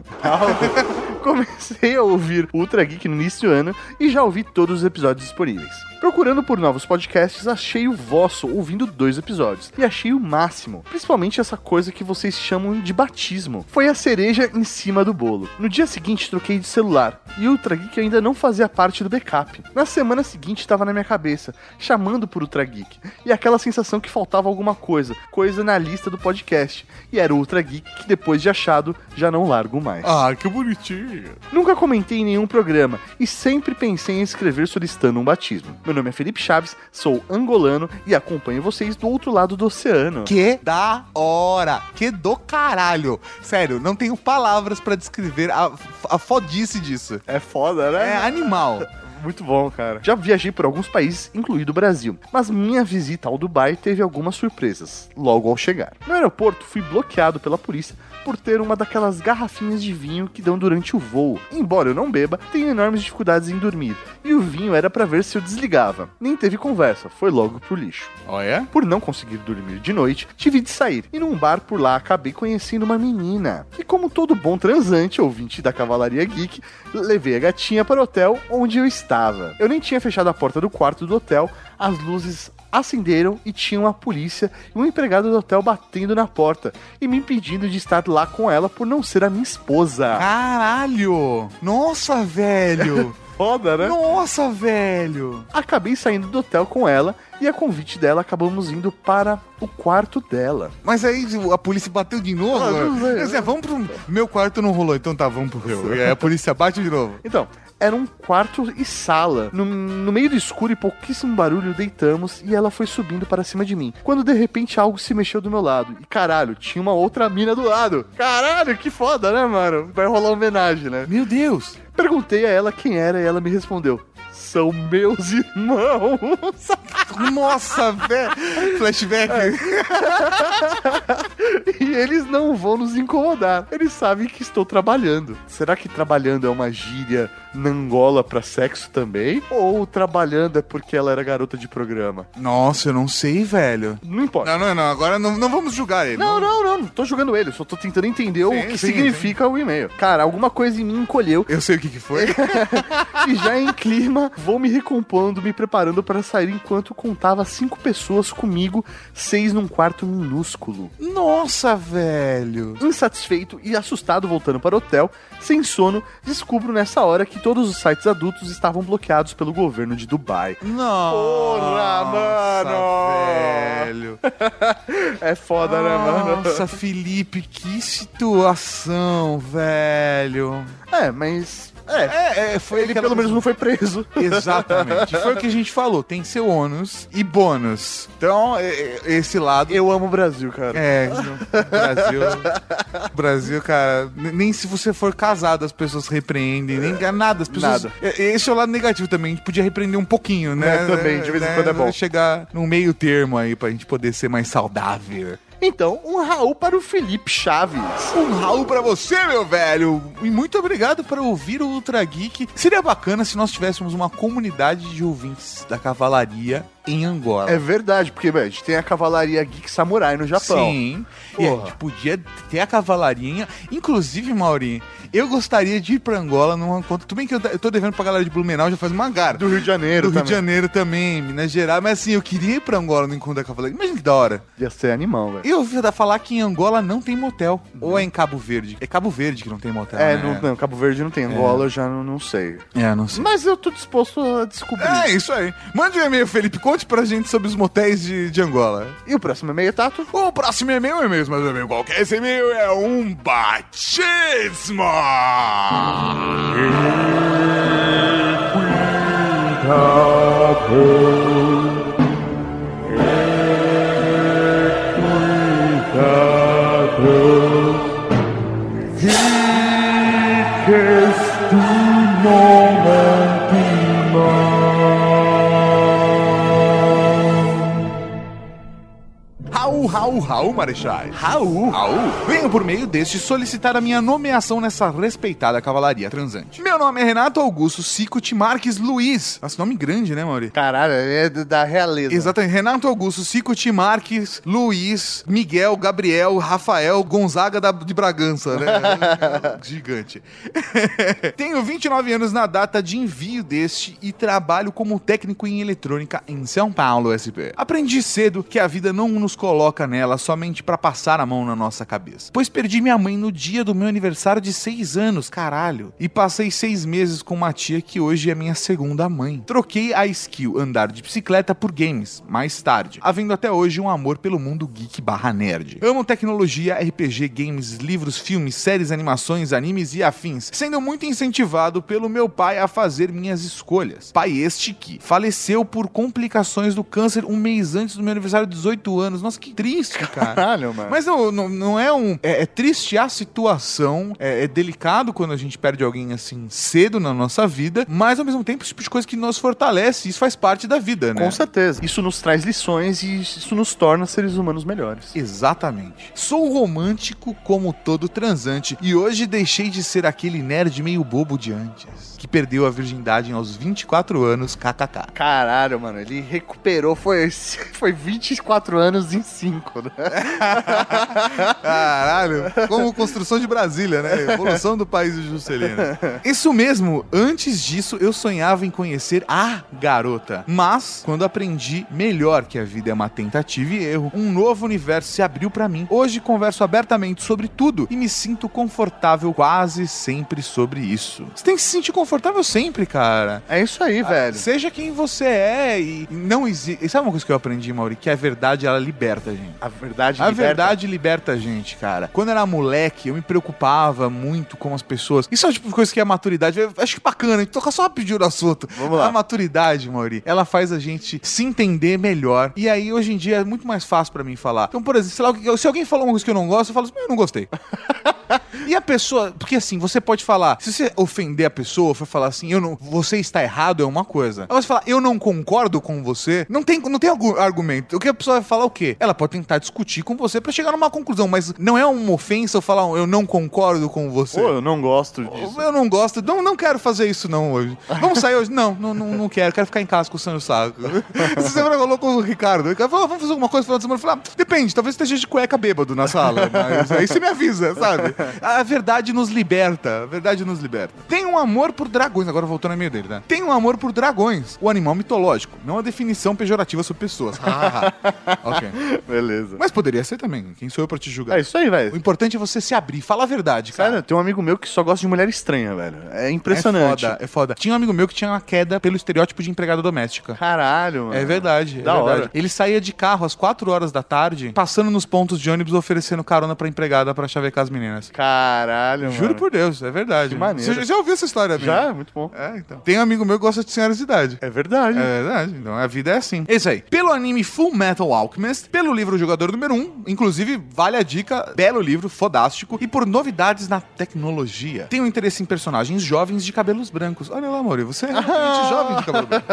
[SPEAKER 2] Comecei a ouvir Ultra Geek no início do ano e já ouvi todos os episódios disponíveis. Procurando por novos podcasts, achei o vosso ouvindo dois episódios e achei o máximo, principalmente essa coisa que vocês chamam de batismo. Foi a cereja em cima do bolo. No dia seguinte troquei de celular e o Ultra Geek ainda não fazia parte do backup. Na semana seguinte estava na minha cabeça, chamando por Ultra Geek, e aquela sensação que faltava alguma coisa, coisa na lista do podcast. E era o Ultra Geek que depois de achado já não largo mais.
[SPEAKER 1] Ah, que bonitinho.
[SPEAKER 2] Nunca comentei em nenhum programa e sempre pensei em escrever solicitando um batismo. Meu nome é Felipe Chaves, sou angolano e acompanho vocês do outro lado do oceano.
[SPEAKER 1] Que da hora! Que do caralho! Sério, não tenho palavras pra descrever a, a fodice disso.
[SPEAKER 2] É foda, né?
[SPEAKER 1] É animal.
[SPEAKER 2] Muito bom, cara. Já viajei por alguns países, incluindo o Brasil, mas minha visita ao Dubai teve algumas surpresas, logo ao chegar. No aeroporto, fui bloqueado pela polícia por ter uma daquelas garrafinhas de vinho que dão durante o voo. Embora eu não beba, tenho enormes dificuldades em dormir, e o vinho era pra ver se eu desligava. Nem teve conversa, foi logo pro lixo.
[SPEAKER 1] Olha.
[SPEAKER 2] Por não conseguir dormir de noite, tive de sair, e num bar por lá acabei conhecendo uma menina. E como todo bom transante, ouvinte da Cavalaria Geek, levei a gatinha para o hotel onde eu estava. Eu nem tinha fechado a porta do quarto do hotel, as luzes acenderam e tinha uma polícia e um empregado do hotel batendo na porta e me impedindo de estar lá com ela por não ser a minha esposa.
[SPEAKER 1] Caralho! Nossa, velho!
[SPEAKER 2] Foda, né?
[SPEAKER 1] Nossa, velho!
[SPEAKER 2] Acabei saindo do hotel com ela e a convite dela acabamos indo para o quarto dela.
[SPEAKER 1] Mas aí a polícia bateu de novo?
[SPEAKER 2] Ah.
[SPEAKER 1] Quer dizer, vamos pro. Meu quarto não rolou, então tá, vamos pro meu. E aí a polícia bate de novo.
[SPEAKER 2] Então, era um quarto e sala. No, no meio do escuro e pouquíssimo barulho, deitamos e ela foi subindo para cima de mim. Quando de repente algo se mexeu do meu lado. E caralho, tinha uma outra mina do lado. Caralho, que foda, né, mano? Vai rolar homenagem, né?
[SPEAKER 1] Meu Deus!
[SPEAKER 2] Perguntei a ela quem era e ela me respondeu: São meus irmãos.
[SPEAKER 1] Nossa, velho! Flashback.
[SPEAKER 2] e eles não vão nos incomodar. Eles sabem que estou trabalhando. Será que trabalhando é uma gíria na Angola pra sexo também? Ou trabalhando é porque ela era garota de programa?
[SPEAKER 1] Nossa, eu não sei, velho.
[SPEAKER 2] Não importa.
[SPEAKER 1] Não, não, não. Agora não, não vamos julgar ele.
[SPEAKER 2] Não, não, não, não tô jogando ele, só tô tentando entender o
[SPEAKER 1] Sim,
[SPEAKER 2] que
[SPEAKER 1] sim,
[SPEAKER 2] significa o e-mail. Cara, alguma coisa em mim encolheu
[SPEAKER 1] Eu sei o que, que foi.
[SPEAKER 2] e já em clima vou me recompondo, me preparando para sair enquanto contava cinco pessoas comigo, seis num quarto minúsculo.
[SPEAKER 1] Nossa, velho.
[SPEAKER 2] Insatisfeito e assustado voltando para o hotel, sem sono, descubro nessa hora que todos os sites adultos estavam bloqueados pelo governo de Dubai.
[SPEAKER 1] Nossa,
[SPEAKER 2] Porra, mano!
[SPEAKER 1] velho.
[SPEAKER 2] É foda, né, mano?
[SPEAKER 1] Nossa, Felipe, que situação, velho.
[SPEAKER 2] É, mas
[SPEAKER 1] É, é, foi
[SPEAKER 2] Ele
[SPEAKER 1] aquela-
[SPEAKER 2] pelo menos não foi preso.
[SPEAKER 1] Exatamente. Foi o que a gente falou. Tem seu ônus e bônus. Então, é, é, esse lado.
[SPEAKER 2] Eu amo o Brasil, cara.
[SPEAKER 1] É, Brasil. Brasil, cara, nem se você for casado as pessoas repreendem, nem nada. As pessoas,
[SPEAKER 2] Nada.
[SPEAKER 1] É, Esse é o lado negativo também. A gente podia repreender um pouquinho, né?
[SPEAKER 2] É, também, de vez em quando é bom.
[SPEAKER 1] Chegar num meio termo aí pra gente poder ser mais saudável.
[SPEAKER 2] Então, um Raul para o Felipe Chaves.
[SPEAKER 1] Um Raul pra você, meu velho. E muito obrigado por ouvir o Ultra Geek. Seria bacana se nós tivéssemos uma comunidade de ouvintes da cavalaria em Angola.
[SPEAKER 2] É verdade, porque a gente tem a cavalaria Geek Samurai no Japão.
[SPEAKER 1] Sim. E a
[SPEAKER 2] Porra.
[SPEAKER 1] gente podia ter a cavalarinha. Inclusive, Mauri, eu gostaria de ir pra Angola numa conta. Tudo bem que eu, eu tô devendo pra galera de Blumenau já faz uma gara.
[SPEAKER 2] Do Rio de Janeiro
[SPEAKER 1] Do Rio de
[SPEAKER 2] também.
[SPEAKER 1] Janeiro também, Minas Gerais. Mas assim, eu queria ir pra Angola no encontro da cavalaria. Imagina que da hora.
[SPEAKER 2] Ia ser animal, velho.
[SPEAKER 1] Eu ouvi falar que em Angola não tem motel. Ou é em Cabo Verde? É Cabo Verde que não tem motel.
[SPEAKER 2] É,
[SPEAKER 1] né?
[SPEAKER 2] não, não, Cabo Verde não tem. Angola eu já não, não sei.
[SPEAKER 1] É, não sei.
[SPEAKER 2] Mas eu tô disposto a descobrir.
[SPEAKER 1] É isso aí. Mande um e-mail, Felipe. Conte pra gente sobre os motéis de, de Angola.
[SPEAKER 2] E o próximo e-mail, Tato?
[SPEAKER 1] O próximo e-mail é mesmo, mas e-mail qualquer. Esse e-mail é um batismo! Raul, Raul, Raul, Marechais.
[SPEAKER 2] Raul.
[SPEAKER 1] Raul. Venho por meio deste solicitar a minha nomeação nessa respeitada cavalaria transante. Meu nome é Renato Augusto Cicuti Marques Luiz. Nossa, nome grande, né, Mauri?
[SPEAKER 2] Caralho, é da realeza.
[SPEAKER 1] Exatamente. Renato Augusto Cicuti Marques Luiz Miguel Gabriel Rafael Gonzaga da, de Bragança, né? Gigante. Tenho 29 anos na data de envio deste e trabalho como técnico em eletrônica em São Paulo, SP. Aprendi cedo que a vida não nos coloca nela somente pra passar a mão na nossa cabeça. Pois perdi minha mãe no dia do meu aniversário de 6 anos, caralho. E passei seis meses com uma tia que hoje é minha segunda mãe. Troquei a skill andar de bicicleta por games, mais tarde, havendo até hoje um amor pelo mundo geek barra nerd. Amo tecnologia, RPG, games, livros, filmes, séries, animações, animes e afins, sendo muito incentivado pelo meu pai a fazer minhas escolhas. Pai este que faleceu por complicações do câncer um mês antes do meu aniversário de 18 anos. Nossa, que triste, cara.
[SPEAKER 2] Caralho, mano.
[SPEAKER 1] Mas não, não, não é um. É, é triste a situação, é, é delicado quando a gente perde alguém assim cedo na nossa vida, mas ao mesmo tempo, esse tipo de coisa que nos fortalece, isso faz parte da vida, né?
[SPEAKER 2] Com certeza. Isso nos traz lições e isso nos torna seres humanos melhores.
[SPEAKER 1] Exatamente. Sou romântico como todo transante e hoje deixei de ser aquele nerd meio bobo de antes, que perdeu a virgindade aos 24 anos, kkk.
[SPEAKER 2] Caralho, mano, ele recuperou, foi, foi 24 anos em 5, né?
[SPEAKER 1] Caralho, como construção de Brasília, né? Evolução do país de Juscelino. Isso mesmo, antes disso eu sonhava em conhecer a garota. Mas, quando aprendi melhor que a vida é uma tentativa e erro, um novo universo se abriu pra mim. Hoje converso abertamente sobre tudo e me sinto confortável quase sempre sobre isso. Você tem que se sentir confortável sempre, cara.
[SPEAKER 2] É isso aí, velho.
[SPEAKER 1] Seja quem você é e não existe. Sabe uma coisa que eu aprendi, Mauri? Que a verdade ela liberta a gente.
[SPEAKER 2] A verdade
[SPEAKER 1] A
[SPEAKER 2] liberta.
[SPEAKER 1] verdade liberta a gente, cara. Quando eu era moleque, eu me preocupava muito com as pessoas. Isso é tipo coisa que é a maturidade. Eu acho que bacana, a gente toca só rapidinho no assunto.
[SPEAKER 2] Vamos lá.
[SPEAKER 1] A maturidade, Mauri, ela faz a gente se entender melhor. E aí, hoje em dia, é muito mais fácil pra mim falar. Então, por exemplo, sei lá, se alguém falou uma coisa que eu não gosto, eu falo assim, eu não gostei. E a pessoa, porque assim, você pode falar, se você ofender a pessoa, for falar assim, eu não, você está errado é uma coisa. Agora você falar, eu não concordo com você, não tem, não tem algum argumento. O que a pessoa vai falar é o quê? Ela pode tentar discutir com você pra chegar numa conclusão, mas não é uma ofensa eu falar, eu não concordo com você.
[SPEAKER 2] Pô, eu não gosto disso.
[SPEAKER 1] Eu não gosto, não, não quero fazer isso não hoje. Vamos sair hoje? Não, não, não, não quero, quero ficar em casa coçando o saco. Essa semana falou com o Ricardo, falou, vamos fazer alguma coisa no final de semana. Eu falei, ah, depende, talvez esteja de cueca bêbado na sala, mas aí você me avisa, sabe? A verdade nos liberta, a verdade nos liberta. Tem um amor por dragões, agora voltando ao meio dele, né? Tem um amor por dragões, o animal mitológico, não a definição pejorativa sobre pessoas. ok.
[SPEAKER 2] Beleza.
[SPEAKER 1] Mas poderia ser também, quem sou eu pra te julgar?
[SPEAKER 2] É isso aí,
[SPEAKER 1] O
[SPEAKER 2] velho.
[SPEAKER 1] importante é você se abrir, fala a verdade, cara.
[SPEAKER 2] Cara, tem um amigo meu que só gosta de mulher estranha, velho. É impressionante.
[SPEAKER 1] É foda, é foda. Tinha um amigo meu que tinha uma queda pelo estereótipo de empregada doméstica.
[SPEAKER 2] Caralho, mano.
[SPEAKER 1] É verdade, é
[SPEAKER 2] Da
[SPEAKER 1] verdade.
[SPEAKER 2] hora.
[SPEAKER 1] Ele saía de carro às 4 horas da tarde, passando nos pontos de ônibus oferecendo carona pra empregada pra chavecar as meninas.
[SPEAKER 2] Caralho, mano.
[SPEAKER 1] Juro por Deus, é verdade.
[SPEAKER 2] Que maneiro.
[SPEAKER 1] Você já- ouviu essa história minha?
[SPEAKER 2] Já, muito bom.
[SPEAKER 1] É, então. Tem um amigo meu que gosta de senhoras de idade.
[SPEAKER 2] É verdade.
[SPEAKER 1] É verdade, então a vida é assim. Isso aí. Pelo anime Full Metal Alchemist, pelo livro Jogador Número 1, inclusive vale a dica, belo livro, fodástico, e por novidades na tecnologia. Tenho interesse em personagens jovens de cabelos brancos. Olha lá, Mauri, você é realmente jovem de cabelo branco.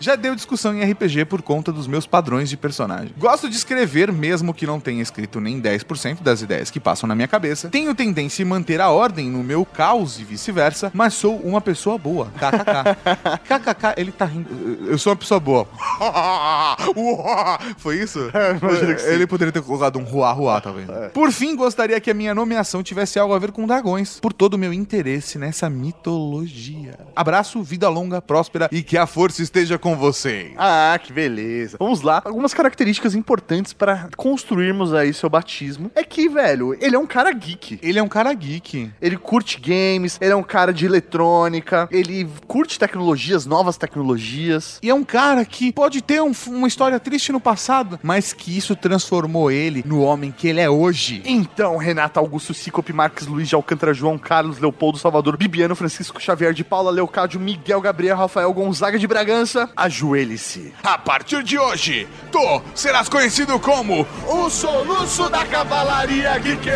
[SPEAKER 1] Já deu discussão em RPG por conta dos meus padrões de personagem. Gosto de escrever, mesmo que não tenha escrito nem 10% das ideias que passam na minha cabeça. Tenho tendência em manter a ordem no meu caos e vice-versa, mas sou uma pessoa boa. KKK. KKK, ele tá rindo. Eu sou uma pessoa boa. Foi isso?
[SPEAKER 2] imagino que sim.
[SPEAKER 1] ele poderia ter colocado um ruá ruá, talvez. Por fim, gostaria que a minha nomeação tivesse algo a ver com dragões, por todo o meu interesse nessa mitologia. Abraço, vida longa, próspera e que a força esteja com vocês.
[SPEAKER 2] Ah, que beleza. Vamos lá. Algumas características importantes para construirmos aí seu batismo é que, velho, ele é um cara geek.
[SPEAKER 1] Ele é um cara geek.
[SPEAKER 2] Ele curte games, ele é um cara de eletrônica, ele curte tecnologias, novas tecnologias.
[SPEAKER 1] E é um cara que pode ter um- uma história triste no passado, mas que isso transformou ele no homem que ele é hoje.
[SPEAKER 2] Então, Renato Augusto Cicope Marques Luiz de Alcântara João Carlos Leopoldo Salvador Bibiano Francisco Xavier de Paula Leocádio Miguel Gabriel Rafael Gonzaga de Bragança, ajoelhe-se.
[SPEAKER 1] A partir de hoje, tu serás conhecido como
[SPEAKER 2] O soluço da cavalaria geek.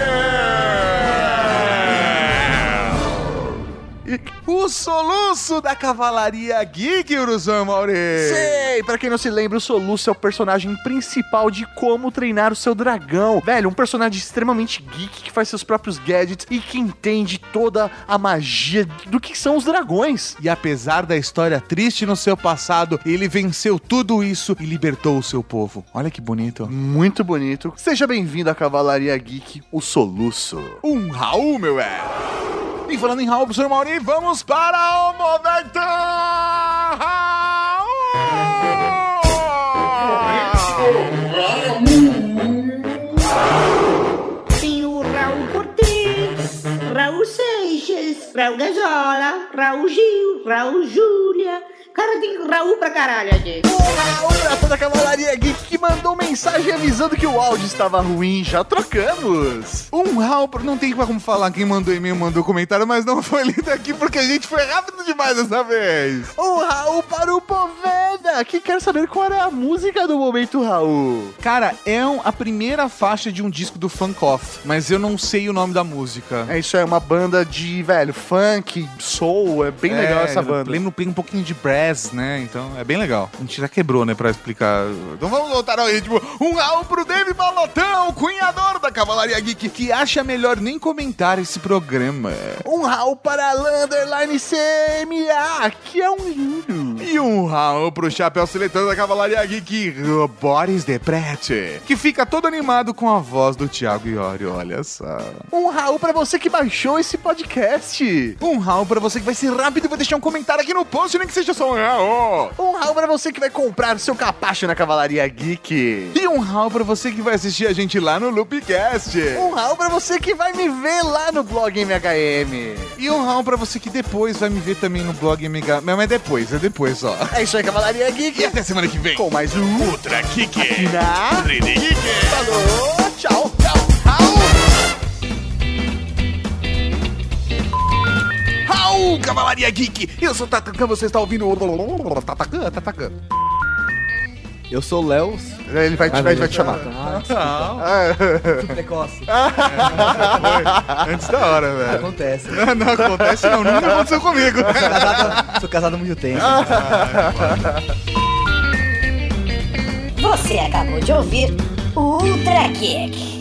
[SPEAKER 1] O soluço da cavalaria geek, Uruzan Mauri.
[SPEAKER 2] Sei, pra quem não se lembra, o Soluço é o personagem principal de como treinar o seu dragão. Velho, um personagem extremamente geek que faz seus próprios gadgets e que entende toda a magia do que são os dragões.
[SPEAKER 1] E apesar da história triste no seu passado, ele venceu tudo isso e libertou o seu povo. Olha que bonito.
[SPEAKER 2] Muito bonito. Seja bem-vindo à Cavalaria Geek, o Soluço.
[SPEAKER 1] Um Raul, meu é. E falando em Raul, professor Mauri, vamos para o momento
[SPEAKER 13] Tem o Raul Cortez, Raul Seixas, Raul Gazola, Raul Gil, Raul Júlia. Cara, tem Raul pra caralho aqui.
[SPEAKER 2] Raul pra toda a Cavalaria Geek que mandou mensagem avisando que o áudio estava ruim. Já trocamos.
[SPEAKER 1] Um Raul, pro- não tem como falar quem mandou e-mail, mandou comentário, mas não foi lido aqui porque a gente foi rápido demais dessa vez.
[SPEAKER 2] Um Raul para o Poveda, que quer saber qual é a música do momento, Raul.
[SPEAKER 1] Cara, é um- a primeira faixa de um disco do Funk Off, mas eu não sei o nome da música.
[SPEAKER 2] É isso, é uma banda de, velho, funk, soul, é bem legal essa banda.
[SPEAKER 1] Lembra um pouquinho de brass, né? Então é bem legal. A gente já quebrou, né, pra explicar. Então vamos voltar ao ritmo. Um Raul pro Dave Balotão, cunhador da Cavalaria Geek, que acha melhor nem comentar esse programa.
[SPEAKER 2] Um Raul para Landerline CMA, que é um lindo.
[SPEAKER 1] E um Raul pro chapéu seletor da Cavalaria Geek, Boris Deprete, que fica todo animado com a voz do Thiago Iori, olha só.
[SPEAKER 2] Um Raul para você que baixou esse podcast.
[SPEAKER 1] Um Raul pra você que vai ser rápido e vai deixar um comentário aqui no post, nem que seja só um Raul.
[SPEAKER 2] Um Raul para você que vai comprar seu capacho na Cavalaria Geek.
[SPEAKER 1] E um Raul pra você que vai assistir a gente lá no Loopcast.
[SPEAKER 2] Um Raul para você que vai me ver lá no blog MHM.
[SPEAKER 1] E um Raul pra você que depois vai me ver também no blog MH. Mas é depois, é depois só.
[SPEAKER 2] É isso aí, Cavalaria Geek.
[SPEAKER 1] E até semana que vem.
[SPEAKER 2] Com mais um
[SPEAKER 1] Ultra Kick.
[SPEAKER 2] aqui na...
[SPEAKER 1] Geek.
[SPEAKER 2] Falou, tchau.
[SPEAKER 1] Raul, Cavalaria Geek. Eu sou o Tatacan, você está ouvindo o Tatacan, Tatacan.
[SPEAKER 4] Eu sou o Léo.
[SPEAKER 2] Ele vai te, vai, vai te chamar.
[SPEAKER 4] Muito precoce.
[SPEAKER 1] Antes da hora, velho.
[SPEAKER 4] Acontece.
[SPEAKER 1] Não, não acontece não, nunca aconteceu comigo.
[SPEAKER 4] Sou casado, sou casado há muito tempo.
[SPEAKER 8] Você acabou de ouvir o Ultra Kick.